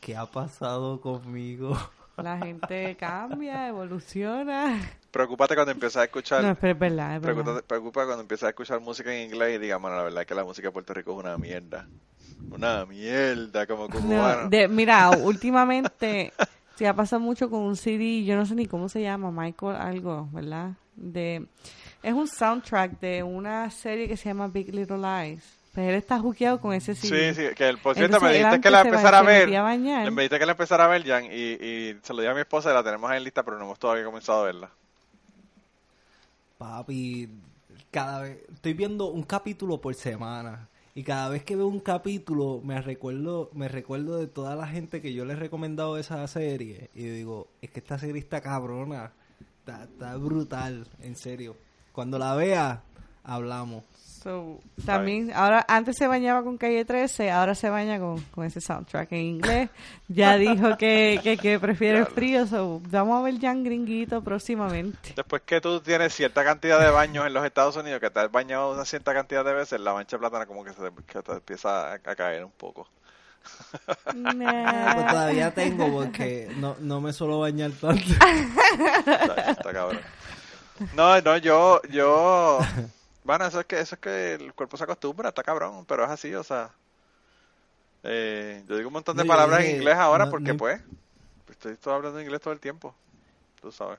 ¿qué ha pasado conmigo? La gente cambia, evoluciona. Preocúpate cuando empiezas a escuchar No, pero es verdad, es verdad. Preocupa, cuando empiezas a escuchar música en inglés y digas, mano, la verdad es que la música de Puerto Rico es una mierda. Una mierda, como No, cubano. de- mira, últimamente se ha pasado mucho con un CD, yo no sé ni cómo se llama, Michael algo, ¿verdad? De es un soundtrack de una serie que se llama Big Little Lies. Pues él está juqueado con ese CD. Sí, sí, que el, por cierto, Entonces, me dijiste que la empezara a ver. Me dijiste que la empezara a ver, Jan, y, y se lo dije a mi esposa y la tenemos ahí en lista, pero no hemos todavía comenzado a verla. Papi, cada vez estoy viendo un capítulo por semana Y cada vez que veo un capítulo me recuerdo, me recuerdo de toda la gente que yo les he recomendado esa serie. Y digo, es que esta serie está cabrona. Está, está brutal, en serio. Cuando la vea, hablamos. So, también, ahora, antes se bañaba con Calle 13, ahora se baña con, con ese soundtrack en inglés. Ya dijo que, que, que prefiere el Claro. frío, so, vamos a ver Jan Gringuito próximamente. Después que tú tienes cierta cantidad de baños en los Estados Unidos, que te has bañado una cierta cantidad de veces, la mancha de plátano como que se te, que te empieza a, a caer un poco. Nah. Pues todavía tengo porque no, no me suelo bañar tanto. Está, está cabrón. No, no, yo, yo, bueno, eso es que, eso es que el cuerpo se acostumbra, está cabrón, pero es así, o sea, eh, yo digo un montón de No, palabras en inglés ahora no- porque no- pues, estoy todo hablando inglés todo el tiempo, tú sabes.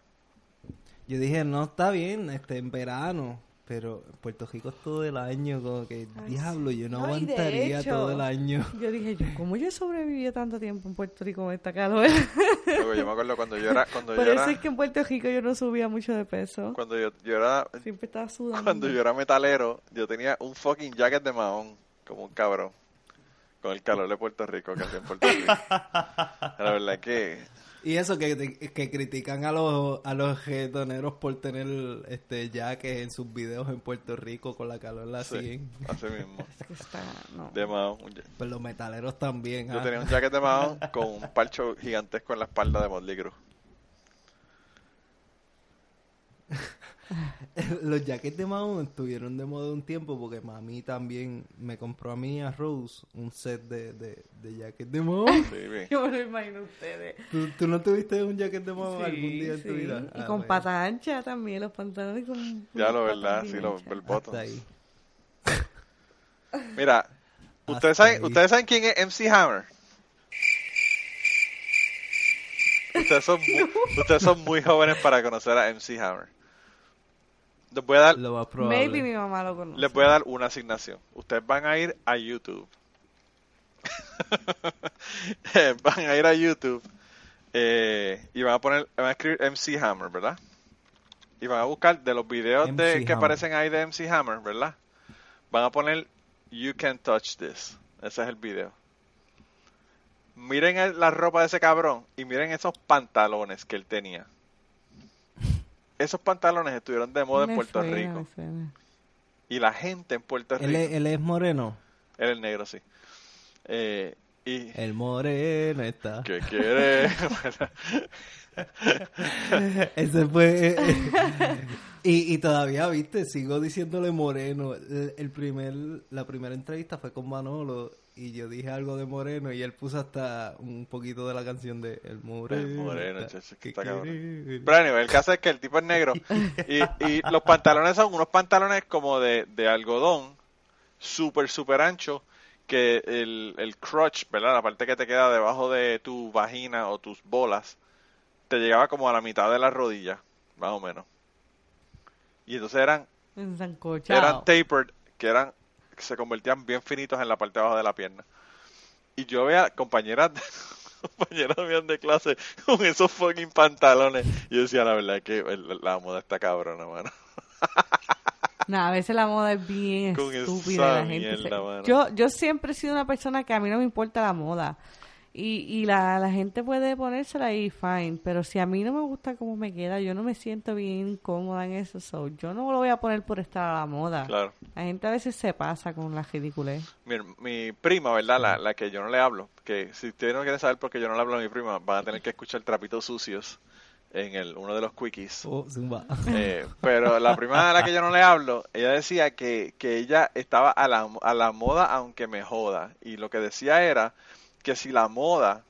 Yo dije, no está bien, este, en verano. Pero en Puerto Rico es todo el año, como que, diablo, yo no, aguantaría hecho- todo el año. Yo dije, yo, ¿cómo yo he sobrevivido tanto tiempo en Puerto Rico con esta calor? Luego yo me acuerdo cuando yo era, cuando Por yo eso era, es que en Puerto Rico yo no subía mucho de peso. cuando yo, yo era, Siempre estaba sudando. cuando yo era metalero, yo tenía un fucking jacket de mahón, como un cabrón, con el calor de Puerto Rico que hacía en Puerto Rico. La verdad que Y eso que, que critican a los, a los reggaetoneros por tener este jaques en sus videos en Puerto Rico con la calor la sí, así mismo, Es que está, no. de un ja- Pues los metaleros también. Yo ah. tenía un jacket de mahón con un parcho gigantesco en la espalda de Motley Crue. Los jackets de Mahon estuvieron de moda un tiempo porque mami también me compró a mí y a Rose un set de, de, de jackets de Mahon. Yo me lo imagino ustedes. ¿Tú, tú no tuviste un jacket de Mahon Sí, algún día en tu sí. vida? Y Ah, con bueno, pata ancha también, los pantalones con... Ya lo con verdad, sí, bottoms. hasta ahí. Mira, ¿ustedes saben, ahí. ¿ustedes saben quién es MC Hammer? Ustedes son, muy, ustedes son muy jóvenes para conocer a MC Hammer. Les voy a dar, Lo más probable. Maybe mi mamá lo conoce. les voy a dar una asignación. Ustedes van a ir a YouTube. van a ir a YouTube eh, y van a poner, van a escribir MC Hammer, ¿verdad? Y van a buscar de los videos de, que Hammer. aparecen ahí de MC Hammer, ¿verdad? Van a poner You Can Touch This. Ese es el video. Miren el- la ropa de ese cabrón y miren esos pantalones que él tenía. Esos pantalones estuvieron de moda en Puerto suena, Rico. Y la gente en Puerto Rico. Él es, él es moreno. Era el negro, sí. Eh, y. El moreno está. ¿Qué quiere? Ese fue. eh, eh, y, y todavía, viste, sigo diciéndole moreno. El, el primer, la primera entrevista fue con Manolo y yo dije algo de moreno y él puso hasta un poquito de la canción de El moreno. El moreno, está, chacho, que que está cabrón. quiere- Pero anyway, el caso es que el tipo es negro. Y, y los pantalones son unos pantalones como de, de algodón, súper, súper ancho. Que el, el crotch, ¿verdad? La parte que te queda debajo de tu vagina o tus bolas, te llegaba como a la mitad de la rodilla, más o menos. Y entonces eran eran tapered, que eran que se convertían bien finitos en la parte de abajo de la pierna. Y yo veía compañeras compañeras mías de clase con esos fucking pantalones. Y yo decía, la verdad es que la moda está cabrona, mano. Nah, a veces la moda es bien Con estúpida. la gente mierda, yo, yo siempre he sido una persona que a mí no me importa la moda. Y, y la, la gente puede ponérsela y fine. Pero si a mí no me gusta cómo me queda, yo no me siento bien cómoda en eso. so, yo no lo voy a poner por estar a la moda. Claro. La gente a veces se pasa con la ridiculez. Mi, mi prima, ¿verdad? La, la que yo no le hablo. Que si ustedes no quieren saber por qué yo no le hablo a mi prima, van a tener que escuchar Trapitos Sucios en el uno de los quickies. Oh, zumba. Eh, pero la prima a la que yo no le hablo, ella decía que, que ella estaba a la, a la moda aunque me joda. Y lo que decía era que si la moda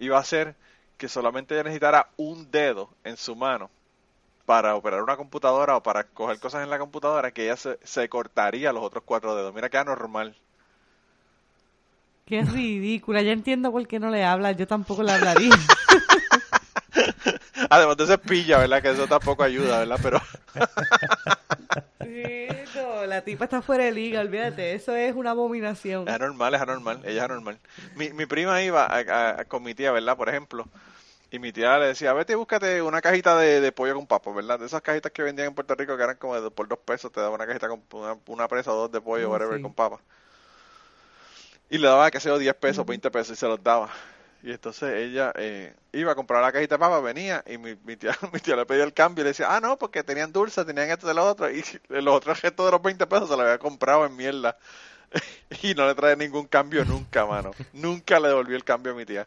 iba a ser que solamente ella necesitara un dedo en su mano para operar una computadora o para coger cosas en la computadora, que ella se, se cortaría los otros cuatro dedos. Mira que anormal. Qué ridícula. Ya entiendo por qué no le hablas. Yo tampoco le hablaría. Además de pilla, ¿verdad? Que eso tampoco ayuda, ¿verdad? Pero Sí, no, la tipa está fuera de liga, olvídate. Eso es una abominación. Es anormal, es anormal, ella es anormal. Mi, mi prima iba a- a- a- con mi tía, ¿verdad? Por ejemplo, y mi tía le decía, vete y búscate una cajita de, de pollo con papas, ¿verdad? De esas cajitas que vendían en Puerto Rico que eran como de, por dos pesos, te daban una cajita con una, una presa o dos de pollo, Mm, whatever, sí. con papas. y le daba, qué sé yo, 10 pesos, 20 pesos y se los daba. Y entonces ella eh, iba a comprar la cajita de papa, venía y mi, mi, tía, mi tía le pedía el cambio y le decía, ah, no, porque tenían dulce, tenían esto y lo otro. Y los otros gestos de los 20 pesos se lo había comprado en mierda. y no le trae ningún cambio nunca, mano. nunca le devolvió el cambio a mi tía.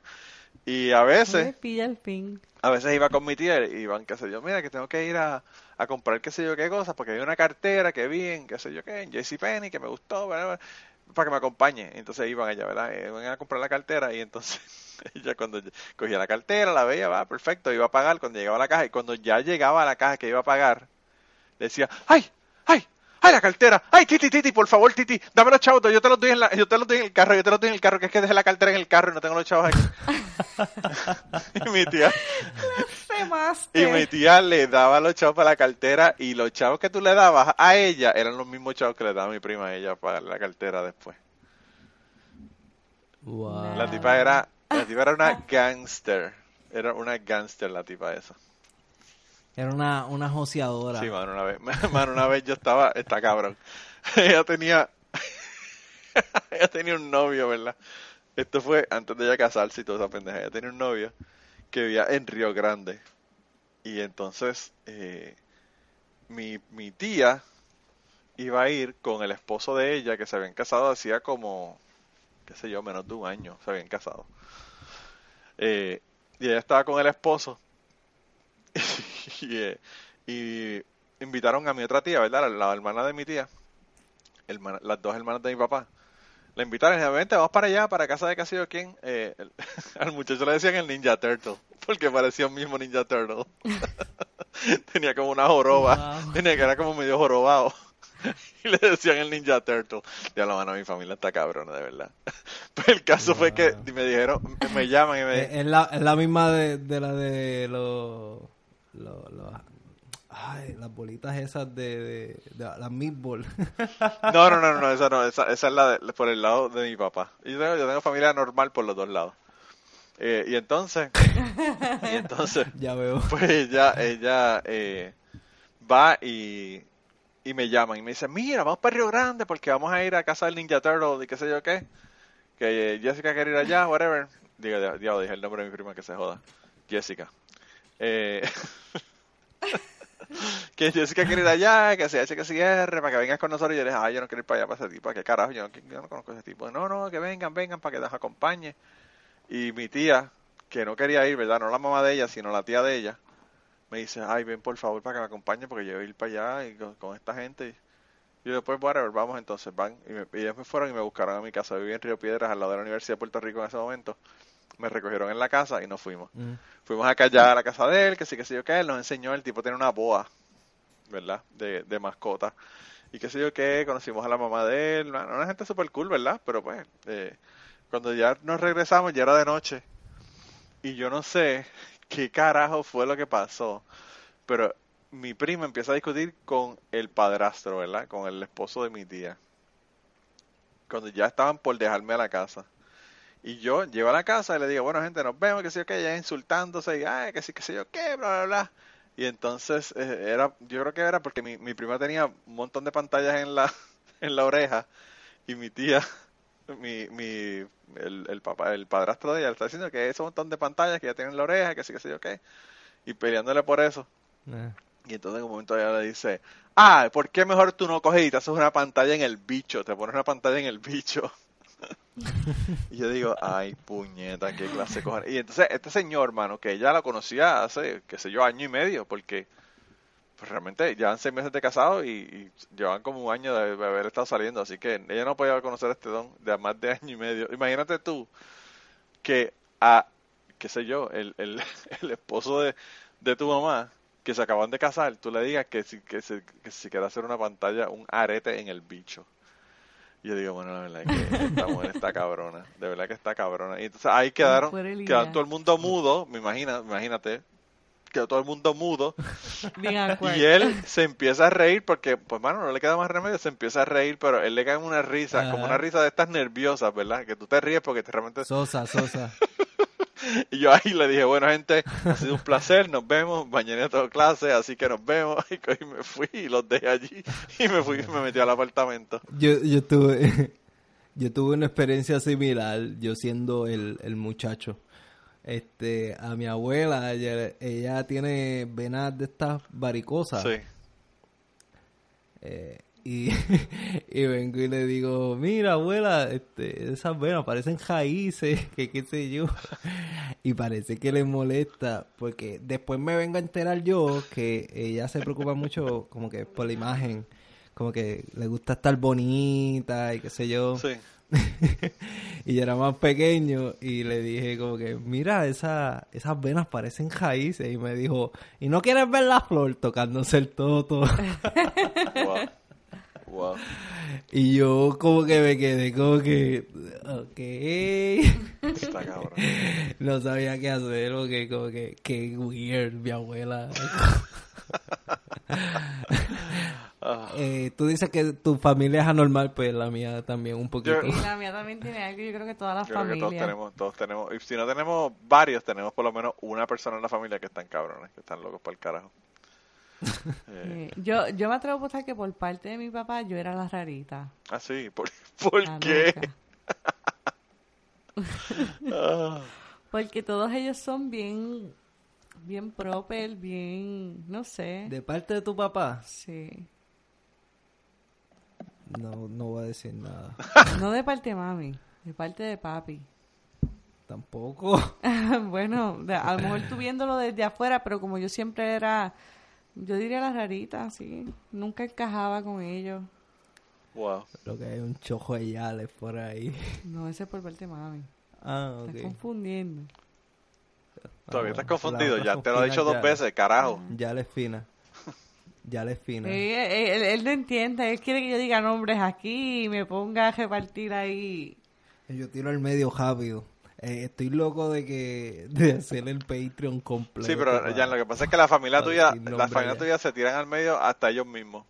Y a veces, pilla el fin. a veces iba con mi tía y iban, qué sé yo, mira que tengo que ir a, a comprar qué sé yo qué cosas, porque hay una cartera que vi en qué sé yo qué, en JCPenney, que me gustó. Para que me acompañe. Entonces iban allá, ¿verdad? Eh, Iban a comprar la cartera y entonces ella cuando cogía la cartera, la veía, va, perfecto, iba a pagar cuando llegaba a la caja y cuando ya llegaba a la caja que iba a pagar, decía, ¡ay! ¡ay! ¡ay la cartera! ¡ay, Titi, Titi, por favor, Titi! Dame los chavos, yo te los doy en la, yo te los doy en el carro, yo te los doy en el carro, que es que dejé la cartera en el carro y no tengo los chavos aquí. y mi tía, y mi tía le daba los chavos para la cartera y los chavos que tú le dabas a ella eran los mismos chavos que le daba mi prima a ella para la cartera después. Wow. La tipa era, la tipa era una gangster. Era una gangster la tipa esa. Era una, una joseadora. Sí, mano, una vez, mano, una vez yo estaba, está cabrón. ella tenía, ella tenía un novio, ¿verdad? Esto fue antes de ella casarse y toda esa pendeja. Ella tenía un novio que vivía en Río Grande. Y entonces, eh, mi, mi tía iba a ir con el esposo de ella, que se habían casado hacía como, qué sé yo, menos de un año, se habían casado. Eh, y ella estaba con el esposo. y, eh, y invitaron a mi otra tía, ¿verdad? La, hermana de mi tía, las dos hermanas de mi papá. La invitaron y dijeron, vente, vamos para allá, para casa de casi yo quién. Eh, el- al muchacho le decían el Ninja Turtle, porque parecía un mismo Ninja Turtle. Tenía como una joroba, Wow. tenía que era como medio jorobado. y le decían el Ninja Turtle. Ya la mano, mi familia está cabrona, de verdad. Pues el caso fue que me dijeron, me llaman y me Es, es la, es la misma de, de la de los- ay, las bolitas esas de, de, de las meatball. No, no, no, no, esa no, esa, esa es la de- por el lado de mi papá. Y Yo tengo, yo tengo familia normal por los dos lados. Eh, y entonces, y entonces, ya veo. pues ella, ella eh, va y, y me llaman y me dice, mira, vamos para Río Grande porque vamos a ir a casa del Ninja Turtle y qué sé yo qué. Que eh, Jessica quiere ir allá, whatever. Digo, ya dije el nombre de mi prima que se joda. Jessica. Eh, que Jessica quiere ir allá, que se hace que cierre, para que vengas con nosotros. Y yo le dije, ah, yo no quiero ir para allá, para ese tipo, ¿qué carajo? Yo no, yo no conozco a ese tipo. No, no, que vengan, vengan, para que nos acompañe. Y mi tía, que no quería ir, ¿verdad? No la mamá de ella, sino la tía de ella, me dice, ay, ven por favor para que me acompañe, porque yo voy a ir para allá y con, con esta gente. Y yo después, whatever, vamos entonces, van. Y, me, y ellos me fueron y me buscaron a mi casa. Viví en Río Piedras, al lado de la Universidad de Puerto Rico en ese momento. Me recogieron en la casa y nos fuimos. Mm. Fuimos acá allá a la casa de él, que sí, que sé yo qué, él nos enseñó, el tipo tiene una boa, ¿verdad? De, de mascota. Y qué sé yo qué, conocimos a la mamá de él, una, una gente súper cool, ¿verdad? Pero pues, eh, cuando ya nos regresamos, ya era de noche. Y yo no sé qué carajo fue lo que pasó, pero mi prima empieza a discutir con el padrastro, ¿verdad? Con el esposo de mi tía. Cuando ya estaban por dejarme a la casa. Y yo llego a la casa y le digo, bueno, gente, nos vemos, que sé yo qué, ya insultándose, y ay, que sí, que sé yo qué, bla, bla, bla. Y entonces eh, era, yo creo que era porque mi, mi prima tenía un montón de pantallas en la, en la oreja y mi tía, mi, mi, el, el papá, el padrastro de ella le está diciendo que ese montón de pantallas que ya tiene en la oreja, que sí, que sé yo qué, y peleándole por eso. Eh. Y entonces en un momento ella le dice, ah, ¿por qué mejor tú no coges y te haces una pantalla en el bicho? Te pones una pantalla en el bicho. y yo digo, ay, puñeta, qué clase de cojones. Y entonces este señor, mano, que ella la conocía hace, qué sé yo, año y medio, porque pues, realmente llevan seis meses de casado y, y llevan como un año de, haber estado saliendo, así que ella no podía conocer a este don de más de año y medio. Imagínate tú que a, qué sé yo, el, el, el esposo de, de tu mamá, que se acaban de casar, tú le digas que si, que si, que si quiere hacer una pantalla, un arete en el bicho. Y yo digo, bueno, la verdad es que esta mujer está cabrona, de verdad que está cabrona. Y entonces ahí quedaron, quedaron todo el mundo mudo, me imagina, imagínate, quedó todo el mundo mudo. Bien. Y él se empieza a reír porque, pues, mano, no le queda más remedio, se empieza a reír, pero él le cae una risa, Ajá. como una risa de estas nerviosas, ¿verdad? Que tú te ríes porque te realmente... Sosa, Sosa. Y yo ahí le dije, bueno, gente, ha sido un placer, nos vemos, mañana tengo clase, así que nos vemos. Y me fui y los dejé allí y me fui y me metí al apartamento. Yo, yo estuve... Yo tuve una experiencia similar, yo siendo el, el muchacho. Este, a mi abuela, ella, ella tiene venas de estas varicosas. Sí. Eh, y, y vengo y le digo, mira abuela, este, esas venas parecen raíces, que qué sé yo. Y parece que le molesta, porque después me vengo a enterar yo que ella se preocupa mucho como que por la imagen, como que le gusta estar bonita y qué sé yo. Sí. y yo era más pequeño y le dije como que, mira, esa, esas venas parecen raíces. Y me dijo, ¿y no quieres ver la flor tocándose el toto? Wow. Y yo como que me quedé como que, ok, Está cabrón. no sabía qué hacer, porque como que, qué weird mi abuela. Ah. Eh, tú dices que tu familia es anormal, pues la mía también un poquito. Y la mía también tiene algo, yo creo que todas las Yo creo que todos tenemos, todos tenemos, y si no tenemos varios, tenemos por lo menos una persona en la familia que están cabrones, que están locos por el carajo. Eh, Eh, yo, yo me atrevo a apostar que por parte de mi papá yo era la rarita. ah, sí, ¿por, por la qué? Ah, Porque todos ellos son bien, bien proper, bien, no sé. De parte de tu papá, Sí. no, no voy a decir nada. No de parte de mami, de parte de papi. Tampoco. bueno, a lo mejor tú viéndolo desde afuera, pero como yo siempre era, yo diría la rarita, sí. Nunca encajaba con ellos. wow. Lo que hay un chojo de yales por ahí. No, ese es por parte de mami. Ah, ok. Estás confundiendo. Todavía Ah, estás confundido, ya te lo he dicho dos veces, carajo. Ya le fina. Ya le fina. Sí, él, él no entiende, él quiere que yo diga nombres aquí y me ponga a repartir ahí. Yo tiro al medio rápido. Eh, estoy loco de que de hacer el Patreon completo. Sí, pero para- ya lo que pasa es que la familia tuya, la familia ya. tuya se tiran al medio hasta ellos mismos.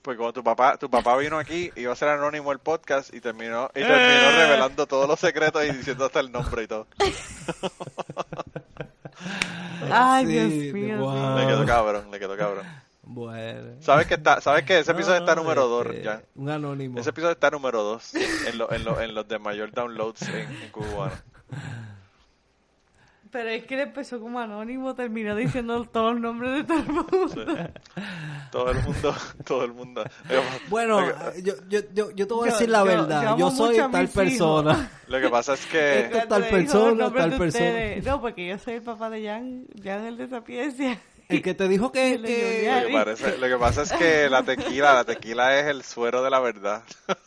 Porque cuando tu papá, tu papá vino aquí, iba a ser anónimo el podcast y terminó, y terminó revelando todos los secretos y diciendo hasta el nombre y todo. Ay, Sí, Dios mío. wow. Le quedó cabrón, le quedó cabrón. Bueno. ¿Sabes que está, sabes que ese No, episodio está número 2 este, ya? Un anónimo. Ese episodio está número 2 en, lo- en, lo- en los de mayor downloads en, en cubano. Pero es que él empezó como anónimo, terminó diciendo todos los nombres de todo el mundo. Todo el mundo, todo el mundo. Bueno, eh, yo, yo, yo, yo te voy a Yo- decir la verdad. yo soy tal persona. Lo que pasa es que Esto- tal persona, tal persona. No, porque yo soy el papá de Jan, Jan el de Sapiencia. El que te dijo que... Que-. Lo que, parece- lo que pasa es que la tequila, la tequila es el suero de la verdad.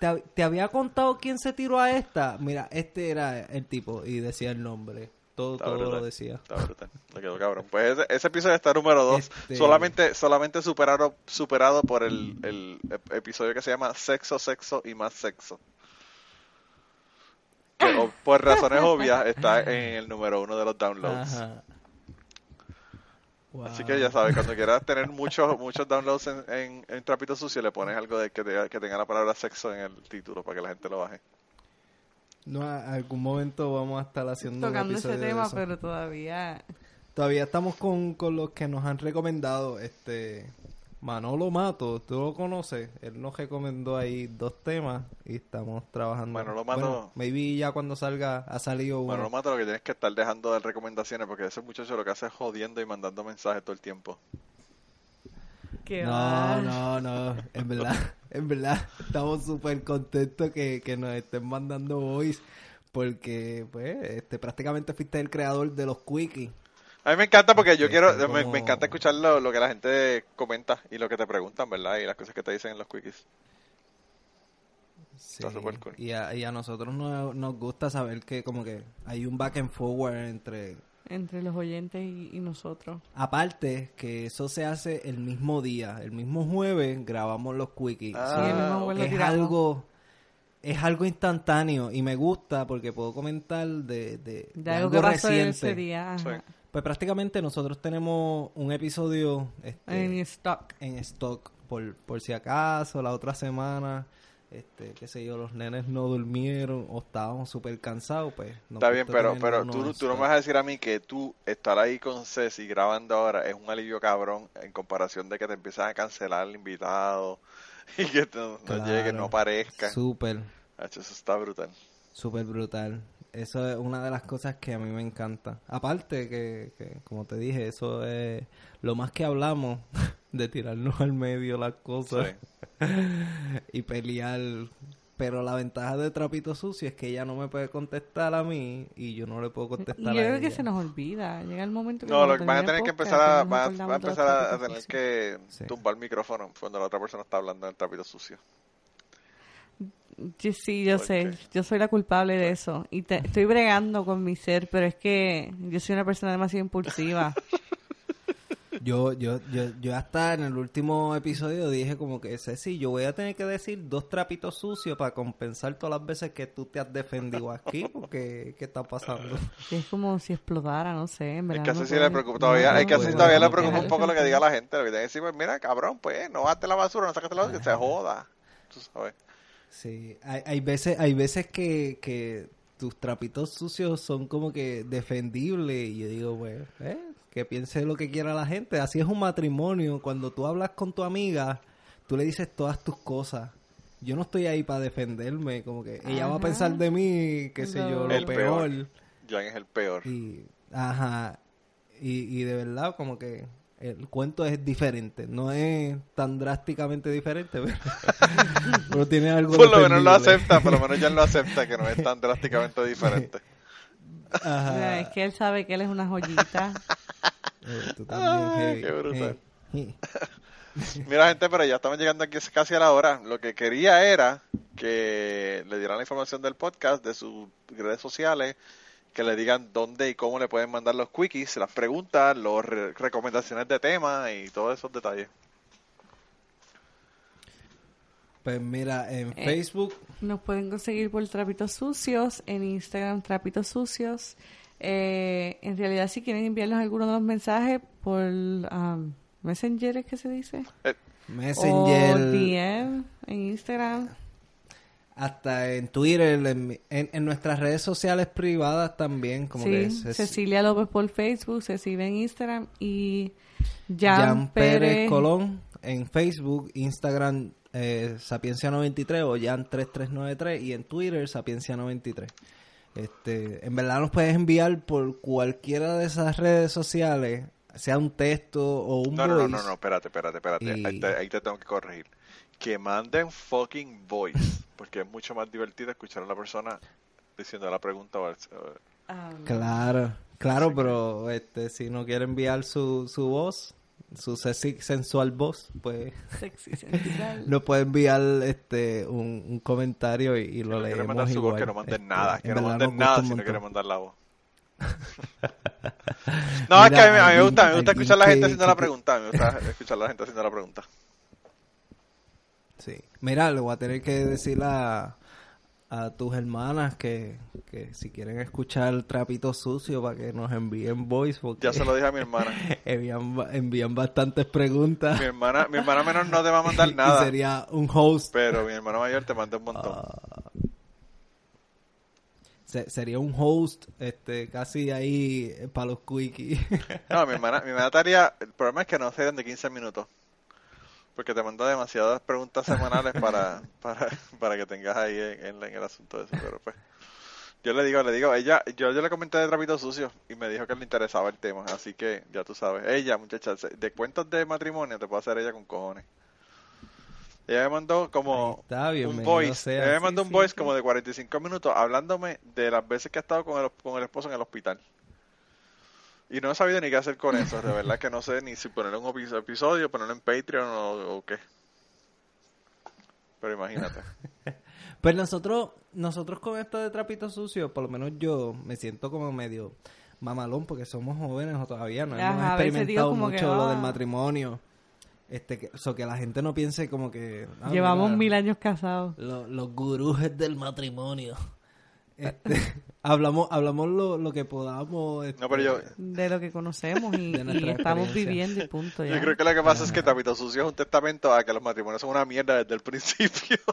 te, te había contado quién se tiró a esta. Mira, este era el tipo y decía el nombre. Todo, Está todo brutal, lo decía. Está brutal. Le quedó cabrón. Pues ese, ese episodio está número 2. Este- Solamente, solamente superado, superado por el, el ep- episodio que se llama Sexo, Sexo y más Sexo. Que, o- por razones obvias está en el número uno de los downloads. Ajá. Así que ya sabes, cuando quieras tener muchos muchos downloads en, en, en Trapito Sucio, le pones algo de que, te- que tenga la palabra sexo en el título para que la gente lo baje. No, a algún momento vamos a estar haciendo un Tocando ese episodio de tema, eso. pero todavía... Todavía estamos con, con los que nos han recomendado. Este Manolo Mato, tú lo conoces. Él nos recomendó ahí dos temas y estamos trabajando. Manolo Mato- Bueno, maybe ya cuando salga ha salido uno. Bueno, no mata lo que tienes que estar dejando de recomendaciones porque ese muchacho lo que hace es jodiendo y mandando mensajes todo el tiempo. Que No, va. no, no, en verdad, en verdad, estamos súper contentos que, que nos estén mandando voice, porque, pues, este, prácticamente fuiste el creador de los quickies. A mí me encanta porque yo Sí, quiero, me, encanta escuchar lo, lo que la gente comenta y lo que te preguntan, ¿verdad? Y las cosas que te dicen en los quickies. Sí, Está súper cool. y, a, y a nosotros nos, nos gusta saber que como que hay un back and forward entre... Entre los oyentes y, y nosotros. Aparte, que eso se hace el mismo día, el mismo jueves grabamos los quickies. Ah, Sí, el mismo jueves lo es tiramos. algo... Es algo instantáneo y me gusta porque puedo comentar de, de, De de algo algo que pasó reciente. ese día. Sí. Pues prácticamente nosotros tenemos un episodio este, En stock. en stock por, por si acaso, la otra semana, este, qué sé yo, los nenes no durmieron o estábamos súper cansados, pues. Está bien, pero, pero tú, tú no me vas a decir a mí que tú estar ahí con Ceci grabando ahora es un alivio cabrón en comparación de que te empiezan a cancelar el invitado y que no, no llegue, Claro. no aparezca. Súper, eso está brutal. súper brutal. Eso es una de las cosas que a mí me encanta. Aparte que, que, como te dije, eso es lo más que hablamos de tirarnos al medio las cosas Sí. y pelear. Pero la ventaja de Trapito Sucio es que ella no me puede contestar a mí y yo no le puedo Y contestar yo a creo que ella. se nos olvida. Llega el momento que No, lo, van a tener que empezar a, empezar a, tener que Sí. tumbar el micrófono cuando la otra persona está hablando del trapito sucio. Sí, Sí, yo ¿Por sé, qué? yo soy la culpable de eso y te- estoy bregando con mi ser, pero es que yo soy una persona demasiado impulsiva. Yo, yo, yo, yo hasta en el último episodio dije como que, Ceci, yo voy a tener que decir dos trapitos sucios para compensar todas las veces que tú te has defendido aquí, porque ¿qué está pasando? es como si explotara, no sé, en Es verdad. que no así puedo- le preocupa todavía, no hay que todavía le preocupa un poco lo que diga la gente, lo que decir, pues mira, cabrón, pues no baste la basura, no sacaste la basura, que se joda. Tú sabes. Sí, hay, hay veces, hay veces que, que tus trapitos sucios son como que defendibles y yo digo, pues, eh, que piense lo que quiera la gente. Así es un matrimonio. Cuando tú hablas con tu amiga, tú le dices todas tus cosas. Yo no estoy ahí para defenderme, como que ella va a pensar de mí, qué sé yo, lo El peor. peor. Jan es el peor. Y, ajá, y, y de verdad como que el cuento es diferente, no es tan drásticamente diferente, pero, pero tiene algo Por lo menos lo acepta, por lo menos Jan lo acepta, que no es tan drásticamente diferente. Ajá. Mira, Es que él sabe que él es una joyita. Eh, tú también, qué brutal. Eh. Mira, gente, pero ya estamos llegando aquí casi a la hora. Lo que quería era que le dieran la información del podcast, de sus redes sociales, que le digan dónde y cómo le pueden mandar los quickies, las preguntas, las recomendaciones de temas y todos esos detalles. Pues mira, en Eh. Facebook, Nos pueden conseguir por Trapitos Sucios, en Instagram Trapitos Sucios. Eh, en realidad, si quieren enviarnos alguno de los mensajes por um, Messenger, ¿es que se dice? Eh, Messenger, O DM en Instagram. Hasta en Twitter, en, en- en nuestras redes sociales privadas también, como sí, que es, es Cecilia López por Facebook, Cecilia en Instagram y Jan, Jan Pérez Pérez Colón en Facebook, Instagram eh, Sapiencia93 o Jan3393 y en Twitter Sapiencia93. Este, en verdad nos puedes enviar por cualquiera de esas redes sociales, sea un texto o un No, no, no, no, no, espérate, espérate, espérate. Y- Ahí, te, ahí te tengo que corregir. Que manden fucking voice, porque es mucho más divertido escuchar a la persona diciendo la pregunta. o el- o- Ah, Claro, claro, pero este, si no quiere enviar su, su voz, su sexy, sensual voz, pues sexy, sensual. nos puede enviar este un, un comentario y, y lo Si no quiere leemos mandar su igual. voz, que no manden Este, nada, que no manden nada si no quieren mandar la voz. no, es que a mí, a mí me gusta, me gusta escuchar a la gente que- haciendo la pregunta, me gusta escuchar a la gente haciendo la pregunta. Mira, le voy a tener que decir a, a tus hermanas que, que si quieren escuchar Trapito Sucio para que nos envíen voice porque Ya se lo dije a mi hermana. envían, envían bastantes preguntas Mi hermana, mi hermana menor no te va a mandar y nada, sería un host pero mi hermana mayor te manda un montón. Ah. Se- sería un host este casi ahí para los quickies No, mi hermana, mi hermana estaría, el problema es que no serían de 15 minutos. Porque te manda demasiadas preguntas semanales para, para, para que tengas ahí en, en- en el asunto de eso, pero pues. Yo le digo, le digo, ella, yo, yo le comenté de trapito sucio y me dijo que le interesaba el tema, así que ya tú sabes. Ella, muchacha, de cuentos de matrimonio te puede hacer ella con cojones. Ella me mandó como está, un voice, sea. ella me Sí, mandó un sí, voice sí. como de 45 minutos hablándome de las veces que ha estado con el, con el esposo en el hospital. Y no he sabido ni qué hacer con eso, de verdad que no sé ni si ponerlo en un epi- episodio, ponerlo en Patreon o, o qué. Pero imagínate. Pues nosotros, nosotros con esto de trapito sucio, por lo menos yo me siento como medio mamalón porque somos jóvenes o todavía no Ajá, hemos experimentado que, mucho lo ah. del matrimonio. Este, que, so que la gente no piense como que ah, Llevamos mira, mil años casados. lo- los gurujes del matrimonio. Este, hablamos, hablamos lo, lo que podamos. este, No, pero yo, De lo que conocemos y, estamos yo viviendo y punto. Ya. creo que lo que pasa es que Tapito Sucio es un testamento a que los matrimonios son una mierda desde el principio.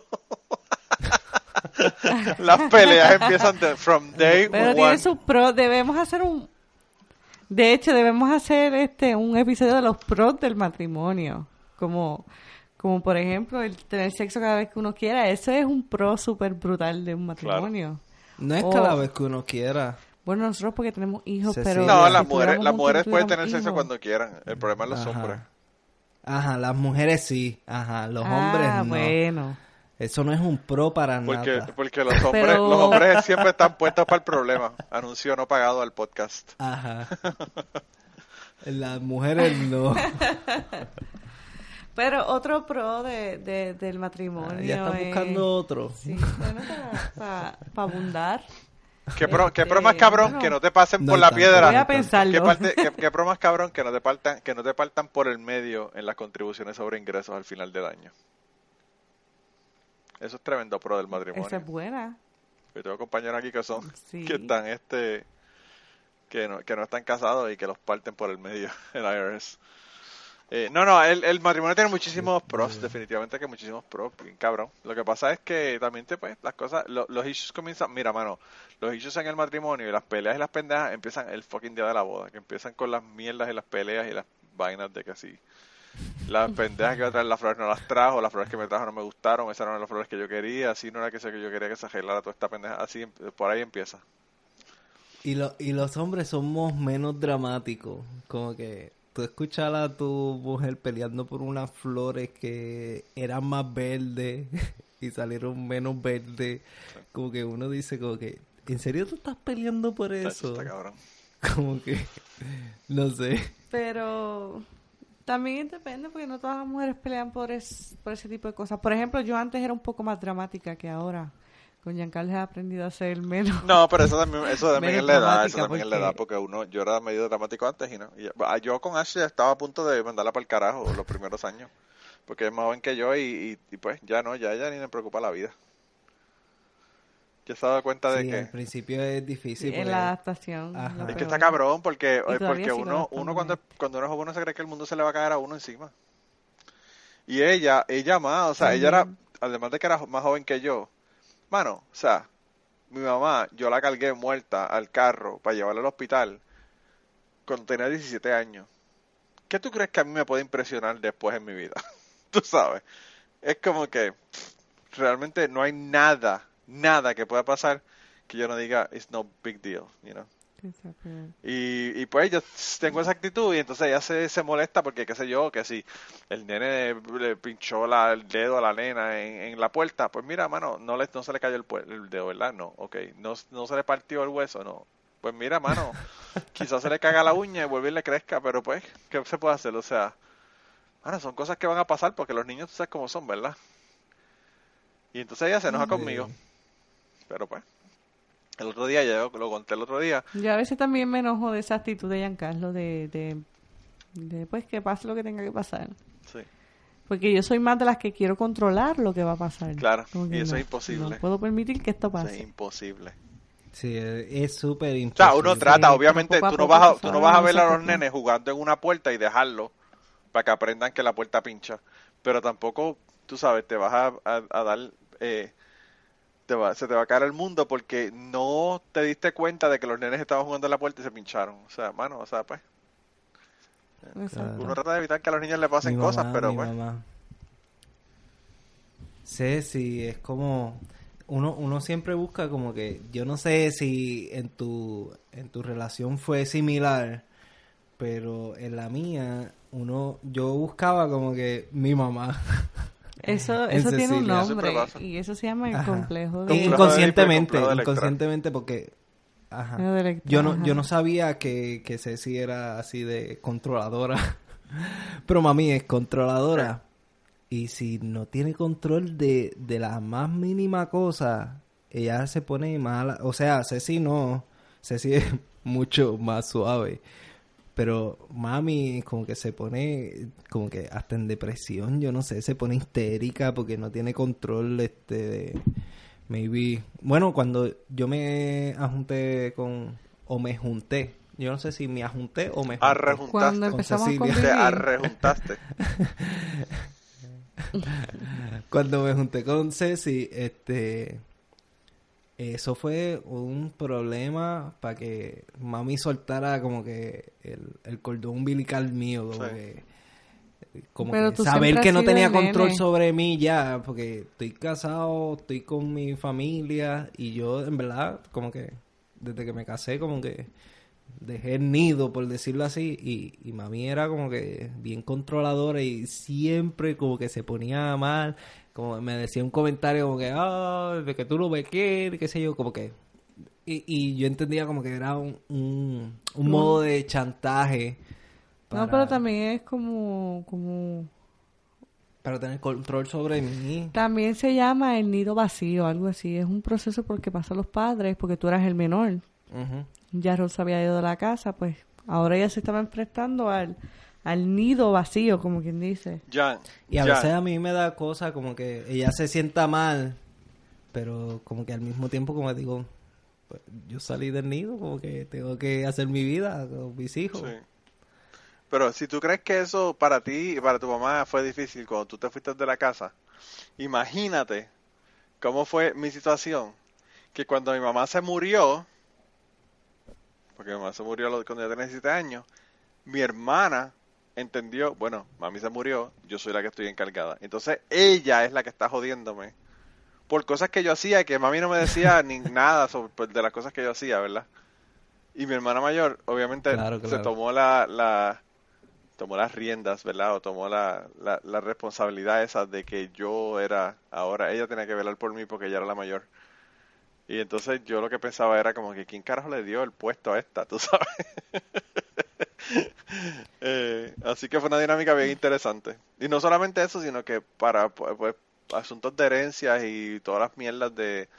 Las peleas empiezan de, from day Pero one. tiene sus pros. Debemos hacer un. De hecho, debemos hacer este un episodio de los pros del matrimonio. Como, Como por ejemplo el tener sexo cada vez que uno quiera. Eso es un pro súper brutal de un matrimonio. No es cada vez que uno quiera. Bueno, nosotros porque tenemos hijos, Sí, pero... sí. No, las mujeres, las mujeres pueden tener sexo cuando quieran. El problema es los Ajá. hombres. Ajá, las mujeres sí. Ajá, los ah, hombres no. bueno. Eso no es un pro para Porque, nada. porque los hombres, Pero- los hombres siempre están puestos para el problema. Anuncio no pagado al podcast. Ajá. Las mujeres no. Pero otro pro de, de- del matrimonio Ah, ya está es- buscando otro. Sí, bueno, para, abundar. ¿Qué pro, qué pro Este, más cabrón bueno. que no te pasen No por la tanto. piedra? Voy a pensarlo. ¿Qué, parte- qué- qué pro más cabrón que no te partan, que no te partan por el medio en las contribuciones sobre ingresos al final del año? Eso es tremendo pro del matrimonio. Esa es buena. Yo tengo compañeros aquí que son, Sí. que están este, que no, que no están casados y que los parten por el medio el IRS. Eh, no, no, el, el matrimonio tiene muchísimos pros, definitivamente que muchísimos pros, bien cabrón. Lo que pasa es que también te, pues, las cosas, lo- los issues comienzan, mira, mano, los issues en el matrimonio y las peleas y las pendejas empiezan el fucking día de la boda, que empiezan con las mierdas y las peleas y las vainas de que así. Las pendejas que iba a traer las flores no las trajo, las flores que me trajo no me gustaron, esas no eran las flores que yo quería, así no era que, sé que yo quería que se arreglara toda esta pendeja, así em- por ahí empieza. Y, lo, y los hombres somos menos dramáticos. Como que tú escuchar a tu mujer peleando por unas flores que eran más verdes y salieron menos verdes. Como que uno dice como que, ¿en serio tú estás peleando por eso? Está cabrón. Como que, no sé. Pero también depende porque no todas las mujeres pelean por, es- por ese tipo de cosas. Por ejemplo, yo antes era un poco más dramática que ahora. Con Giancarlo he aprendido a ser menos. No, pero eso también, eso también es la edad, eso también es la edad, porque uno, yo era medio dramático antes y no. y- ah, yo con Ashley estaba a punto de mandarla para el carajo los primeros años, porque es más joven que yo y, y, y pues ya no, ya ella ni me preocupa la vida. Ya se ha dado cuenta de Sí, que al principio es difícil. en porque- la adaptación. Ajá. es que está cabrón, porque, porque uno, uno cuando, cuando uno es joven uno se cree que el mundo se le va a caer a uno encima. Y ella, ella más, o sea, ella era, además de que era más joven que yo, mano, o sea, mi mamá, yo la cargué muerta al carro para llevarla al hospital cuando tenía 17 años. ¿Qué tú crees que a mí me puede impresionar después en mi vida? tú sabes. Es como que realmente no hay nada, nada que pueda pasar que yo no diga, it's no big deal, you know. Y, y pues yo tengo esa actitud y entonces ella se, se molesta porque, qué sé yo, que si el nene le pinchó la, el dedo a la nena en, en la puerta, pues mira, mano, no, le, no se le cayó el, el dedo, ¿verdad? No, ok. No, no se le partió el hueso, no. Pues mira, mano, quizás se le caga la uña y vuelve y le crezca, pero pues, ¿qué se puede hacer? O sea, mano, son cosas que van a pasar porque los niños tú sabes cómo son, ¿verdad? Y entonces ella se enoja conmigo. Pero pues, el otro día, ya lo conté el otro día, Yo a veces también me enojo de esa actitud de Giancarlo de, de, de pues que pase lo que tenga que pasar. sí. Porque yo soy más de las que quiero controlar lo que va a pasar. Claro, y eso no, es imposible. No puedo permitir que esto Eso pase. es imposible. Sí, es súper O imposible. sea, uno trata, obviamente, tú no vas a, tú no vas a ver a los nenes jugando en una puerta y dejarlo para que aprendan que la puerta pincha. Pero tampoco, tú sabes, te vas a, a- a dar, eh, te va- se te va a caer el mundo porque no te diste cuenta de que los nenes estaban jugando en la puerta y se pincharon. O sea, mano, o sea, pues, uno trata de evitar que a los niños le pasen cosas, pero pues, mamá. Sí, sí, es como uno uno siempre busca como que yo no sé si en tu en tu relación fue similar, pero en la mía uno yo buscaba como que mi mamá Eso, eso tiene un Cecilia. Nombre y eso se llama el Ajá. complejo de... inconscientemente, complejo de inconscientemente porque ajá. Electra, Yo no, ajá. yo no sabía que, que Ceci era así de controladora. Pero mami es controladora. Y si no tiene control de, de la más mínima cosa, ella se pone mala. O sea, Ceci no. Ceci es mucho más suave. Pero mami como que se pone como que hasta en depresión, yo no sé, se pone histérica porque no tiene control este de maybe bueno, cuando yo me ajunté con o me junté, yo no sé si me ajunté o me junté. arrejuntaste. Cuando con empezamos a Cecilia. arrejuntaste. Cuando me junté con Ceci, este eso fue un problema para que mami soltara como que el, el cordón umbilical mío, como Sí. que como Pero que saber que no tenía control nene. sobre mí ya, porque estoy casado, estoy con mi familia y yo en verdad como que desde que me casé como que dejé el nido por decirlo así y, y mami era como que bien controladora y siempre como que se ponía mal, como me decía un comentario como que, ah, de que tú no me quieres, qué sé yo, como que y, y yo entendía como que era un, un, un modo de chantaje. No, pero también es como, como... para tener control sobre mí. También se llama el nido vacío, algo así. Es un proceso porque pasan los padres, porque tú eras el menor. Ujú. Ya Rosa había ido de la casa, pues ahora ella se estaba enfrentando al, al nido vacío, como quien dice. Jan, Y a Jan, veces a mí me da cosa como que ella se sienta mal, pero como que al mismo tiempo como digo, pues, yo salí del nido, como que tengo que hacer mi vida con mis hijos. Sí. Pero si tú crees que eso para ti y para tu mamá fue difícil cuando tú te fuiste de la casa, imagínate cómo fue mi situación. Que cuando mi mamá se murió, porque mi mamá se murió cuando yo tenía 17 años, mi hermana entendió, bueno, mami se murió, yo soy la que estoy encargada. Entonces ella es la que está jodiéndome por cosas que yo hacía y que mami no me decía ni nada sobre, pues, de las cosas que yo hacía, ¿verdad? Y mi hermana mayor, obviamente, Claro, se tomó la, la tomó las riendas, ¿verdad? O tomó la, la, la responsabilidad esa de que yo era, ahora ella tenía que velar por mí porque ella era la mayor. Y entonces yo lo que pensaba era como que quién carajo le dio el puesto a esta, tú sabes. Eh, así que fue una dinámica bien interesante. Y no solamente eso, sino que para pu- pues, asuntos de herencias y todas las mierdas de,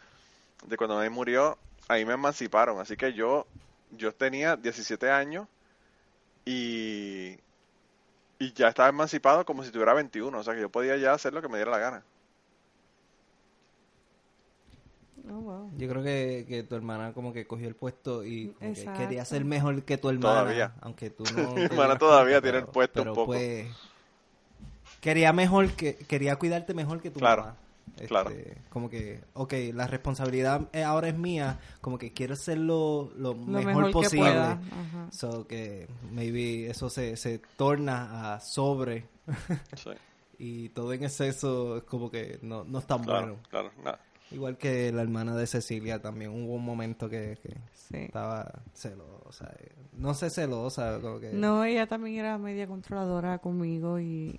de cuando me murió, ahí me emanciparon. Así que yo, yo tenía 17 años y, y ya estaba emancipado como si tuviera 21. O sea que yo podía ya hacer lo que me diera la gana. Oh, wow. Yo creo que, que tu hermana como que cogió el puesto y que quería ser mejor que tu hermana. Todavía. Aunque tú no... Mi hermana todavía cuenta, tiene el pero- puesto un pero, poco. pues, quería mejor que... Quería cuidarte mejor que tu Claro, mamá. Este, claro. Como que, ok, la responsabilidad eh, ahora es mía, como que quiero ser lo, lo Lo mejor, mejor, que posible. pueda. Ajá. So que maybe eso se, se torna a sobre Sí, y todo en exceso es como que no, no es tan claro, bueno. claro, nada. Igual que la hermana de Cecilia también hubo un momento que, que Sí. estaba celosa. eh, No sé celosa, como que... No, ella también era media controladora conmigo y,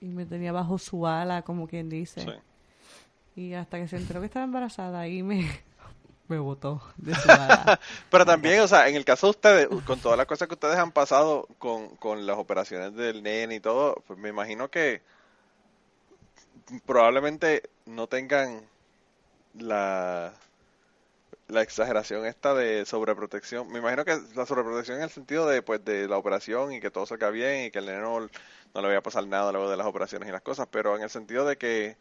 y me tenía bajo su ala, como quien dice. Sí. Y hasta que se enteró que estaba embarazada, ahí me, me botó de su ala. Pero también, o sea, en el caso de ustedes, con todas las cosas que ustedes han pasado con, con las operaciones del nene y todo, pues me imagino que probablemente no tengan la, la exageración esta de sobreprotección. Me imagino que la sobreprotección en el sentido de, pues, de la operación y que todo salga bien y que el nene no, le vaya a pasar nada luego de las operaciones y las cosas, pero en el sentido de que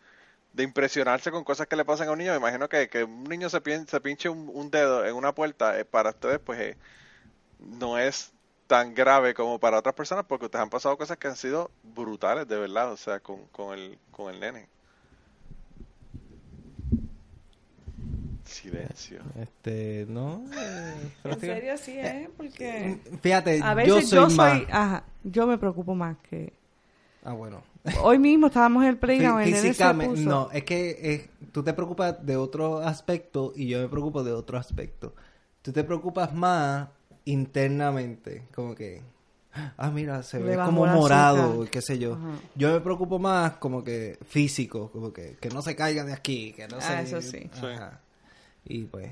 de impresionarse con cosas que le pasan a un niño, me imagino que, que un niño se, pin- se pinche un, un dedo en una puerta, eh, para ustedes pues eh, no es tan grave como para otras personas porque ustedes han pasado cosas que han sido brutales de verdad, o sea, con, con, el, con el nene. Silencio. Este, no. eh, en serio, sí, ¿eh? Porque Fíjate, a yo veces soy yo soy, más... ajá, yo me preocupo más que... Ah, bueno. Hoy mismo estábamos en el playground, Físicamente, no, es que eh, tú te preocupas de otro aspecto y yo me preocupo de otro aspecto. Tú te preocupas más internamente, como que, ah, mira, se Le ve como morado, qué sé yo. Ajá. Yo me preocupo más como que físico, como que, que no se caiga de aquí, que no Ah, se... eso sí. Ajá. Y pues,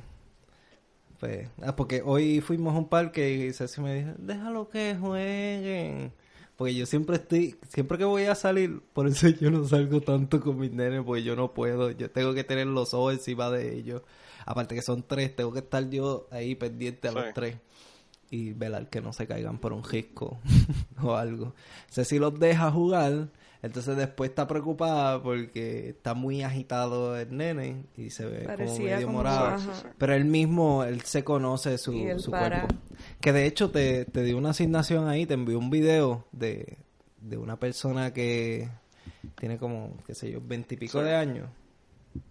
pues, ah, porque hoy fuimos a un parque y Ceci me dijo, déjalo que jueguen. Porque yo siempre estoy, siempre que voy a salir, por eso yo no salgo tanto con mis nenes, porque yo no puedo, yo tengo que tener los ojos encima de ellos. Aparte que son tres, tengo que estar yo ahí pendiente a Sí. los tres. Y velar que no se caigan por un risco o algo. Ceci los deja jugar, entonces después está preocupada porque está muy agitado el nene y se ve como medio como- morado. Pero él mismo, él se conoce su, Y él su para. cuerpo. Que de hecho te, te dio una asignación ahí, te envió un video de, de una persona que tiene como, qué sé yo, veintipico Sí. de años.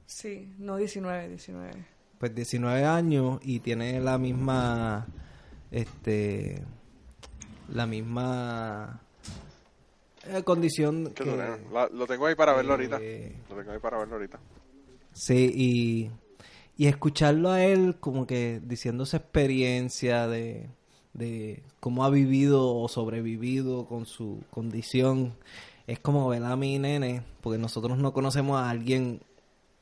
Sí, no 19, 19. Pues 19 años y tiene la misma, este, la misma eh, condición lo tengo ahí para verlo ahorita. eh, Lo tengo ahí para verlo ahorita. Sí, y, y escucharlo a él como que diciendo su experiencia de, de cómo ha vivido o sobrevivido con su condición, es como ver a mi nene, porque nosotros no conocemos a alguien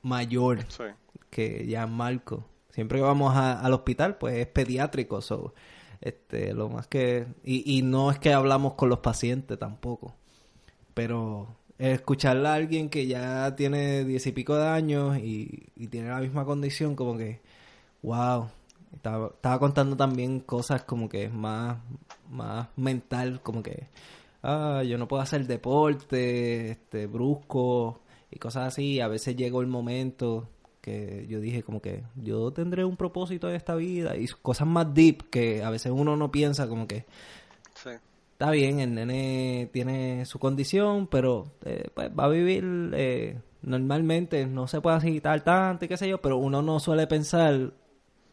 mayor Sí. que ya Marco. Siempre que vamos a- al hospital, pues es pediátrico, so, este, lo más que y, y no es que hablamos con los pacientes tampoco, pero escucharle a alguien que ya tiene diez y pico de años y, y tiene la misma condición, como que, wow, estaba, estaba contando también cosas como que más, más mental, como que, ah, yo no puedo hacer deporte, este, brusco y cosas así. A veces llegó el momento que yo dije como que yo tendré un propósito en esta vida y cosas más deep que a veces uno no piensa como que Sí. está bien, el nene tiene su condición, pero eh, pues va a vivir eh, normalmente, no se puede agitar tanto y qué sé yo, pero uno no suele pensar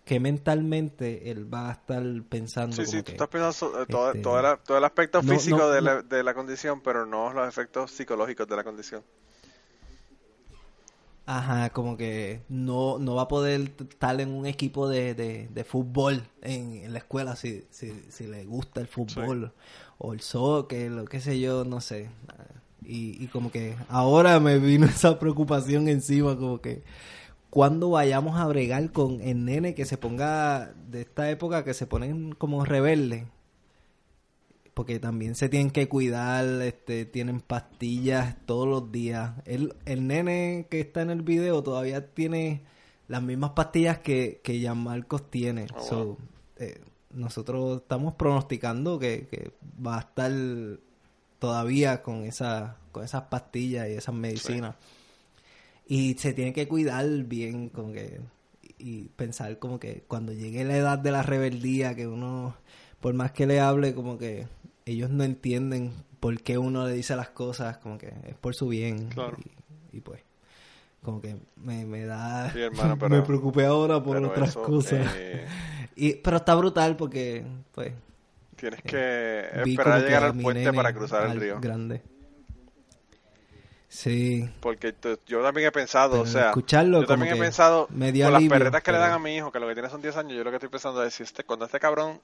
que mentalmente él va a estar pensando Sí, como sí, tú estás pensando eh, todo, este, todo la- todo el aspecto no- físico no- de, no- la, de la condición, pero no los efectos psicológicos de la condición. Ajá, como que no, no va a poder estar en un equipo de, de, de fútbol en, en la escuela si, si, si le gusta el fútbol o el soccer o qué sé yo, no sé. Y, y como que ahora me vino esa preocupación encima, como que cuando vayamos a bregar con el nene que se ponga de esta época que se ponen como rebeldes porque también se tienen que cuidar, este, tienen pastillas todos los días. El, el nene que está en el video todavía tiene las mismas pastillas que, que Marcos tiene. Oh, So, eh, nosotros estamos pronosticando que, que va a estar todavía con, esa, con esas pastillas y esas medicinas. Y se tiene que cuidar bien, como que y pensar como que cuando llegue la edad de la rebeldía, que uno, por más que le hable, como que ellos no entienden por qué uno le dice las cosas, como que es por su bien. Claro. Y, y pues, como que me, me da... Sí, hermano, pero- me preocupé ahora por otras eso, cosas. eh, Y, pero está brutal porque, pues, tienes que vi esperar a que llegar al puente para cruzar el río. Grande. Sí. Porque yo también he pensado, Pero o sea, escucharlo yo también he que pensado, con las perretas que le dan a mi hijo, que lo que tiene son 10 años, yo lo que estoy pensando es si este, cuando este cabrón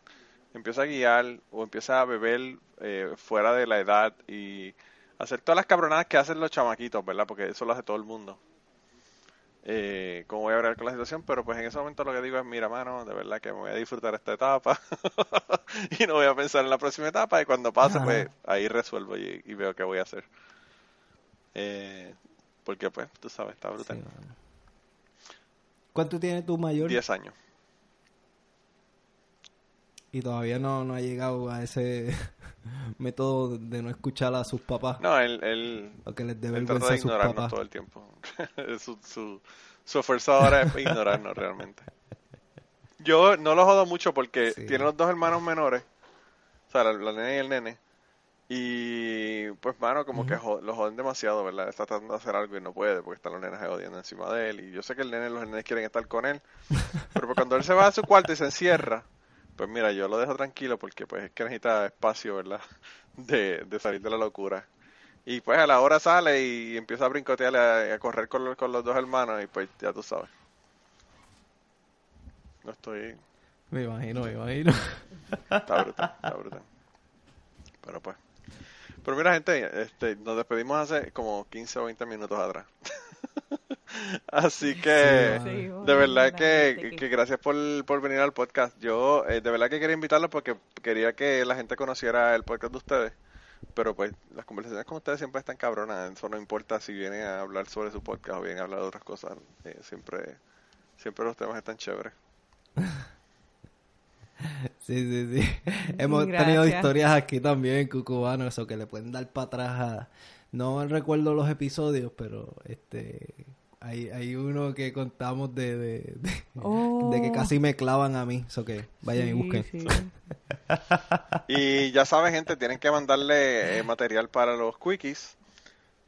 empieza a guiar o empieza a beber eh, fuera de la edad y hacer todas las cabronadas que hacen los chamaquitos, ¿verdad? Porque eso lo hace todo el mundo. Eh, cómo voy a hablar con la situación, pero pues en ese momento lo que digo es, mira, mano, de verdad que me voy a disfrutar esta etapa y no voy a pensar en la próxima etapa y cuando pase, Ajá. pues ahí resuelvo y, y veo qué voy a hacer. Eh, porque pues, tú sabes, está brutal. ¿Cuánto tiene tu mayor? 10 años. Y todavía no, no ha llegado a ese método de no escuchar a sus papás. No, él, él, O que les dé él trata de ignorarnos papás. todo el tiempo. su, su, su esfuerzo ahora es ignorarnos realmente. Yo no lo jodo mucho porque Sí. tiene los dos hermanos menores, o sea, la, la nena y el nene. Y pues, mano, como que jo- lo joden demasiado, ¿verdad? Está tratando de hacer algo y no puede porque están los nenes jodiendo encima de él. Y yo sé que el nene, los nenes quieren estar con él. Pero cuando él se va a su cuarto y se encierra, pues mira, yo lo dejo tranquilo porque pues es que necesita espacio, ¿verdad? De, de salir de la locura. Y pues a la hora sale y empieza a brincotear, a, a correr con los, con los dos hermanos y pues ya tú sabes. No estoy... Me imagino, me imagino. Está brutal, está brutal. Pero pues. Pero mira, gente, este, nos despedimos hace como 15 o 20 minutos atrás. Así que, Sí, Sí, de verdad que, que gracias por, por venir al podcast. Yo, eh, de verdad que quería invitarlos porque quería que la gente conociera el podcast de ustedes. Pero pues, las conversaciones con ustedes siempre están cabronas. Eso no importa si vienen a hablar sobre su podcast o vienen a hablar de otras cosas. eh, siempre, siempre los temas están chéveres. Sí, sí, sí. Hemos Gracias. tenido historias aquí también, cucubanos, eso que le pueden dar para atrás a... No recuerdo los episodios, pero este... Hay, hay uno que contamos de, de, de, Oh. de que casi me clavan a mí. Eso que vayan y busquen. sí. Y ya saben, gente, tienen que mandarle eh, material para los quickies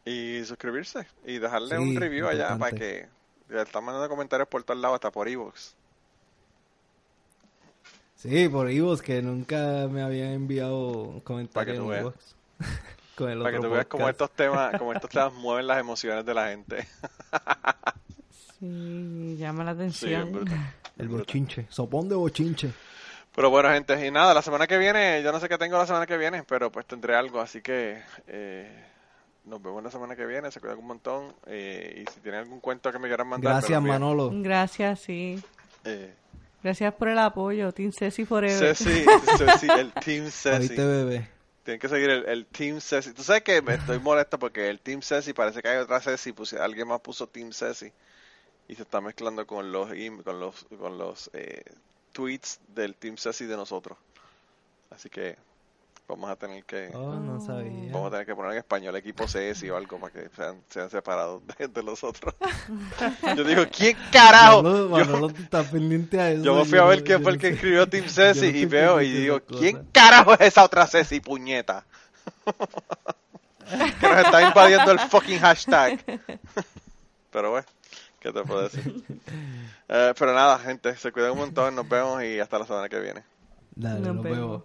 y suscribirse y dejarle Sí, un review allá importante. para que ya están mandando comentarios por todos lados, hasta por ebooks. Sí, por Ivos, que nunca me habían enviado comentarios en veas. Ivox. con el Para que tú veas cómo estos temas, cómo estos temas mueven las emociones de la gente. Sí, llama la Sí, atención. brutal. El bochinche. Sopón de bochinche. Pero bueno, gente, y nada, la semana que viene, yo no sé qué tengo la semana que viene, pero pues tendré algo, así que eh, nos vemos la semana que viene, se cuidan un montón, eh, y si tienen algún cuento que me quieran mandar, Gracias. Manolo. Gracias, sí. Eh, Gracias por el apoyo, Team Ceci Forever. Ceci, Ceci, el Team Ceci. Oíste, bebé. Tienen que seguir el, el Team Ceci. Tú sabes que me estoy molesto porque el Team Ceci parece que hay otra Ceci, puse- alguien más puso Team Ceci y se está mezclando con los con los con los eh, tweets del Team Ceci de nosotros. Así que vamos a tener que Oh, no sabía. vamos a tener que poner en español equipo Ceci o algo para que sean, sean separados de, de los otros. Yo digo, ¿quién carajo? Manolo, Yo- Manolo, tú estás pendiente a eso. yo me fui a ver quién yo fue el que sé. escribió Team Ceci no y veo y digo, ¿quién carajo es esa otra Ceci, puñeta? que nos está invadiendo el fucking hashtag. Pero bueno, ¿qué te puedo decir? Eh, pero nada, gente, se cuidan un montón, nos vemos y hasta la semana que viene. Dale, Nos nos vemos. vemos.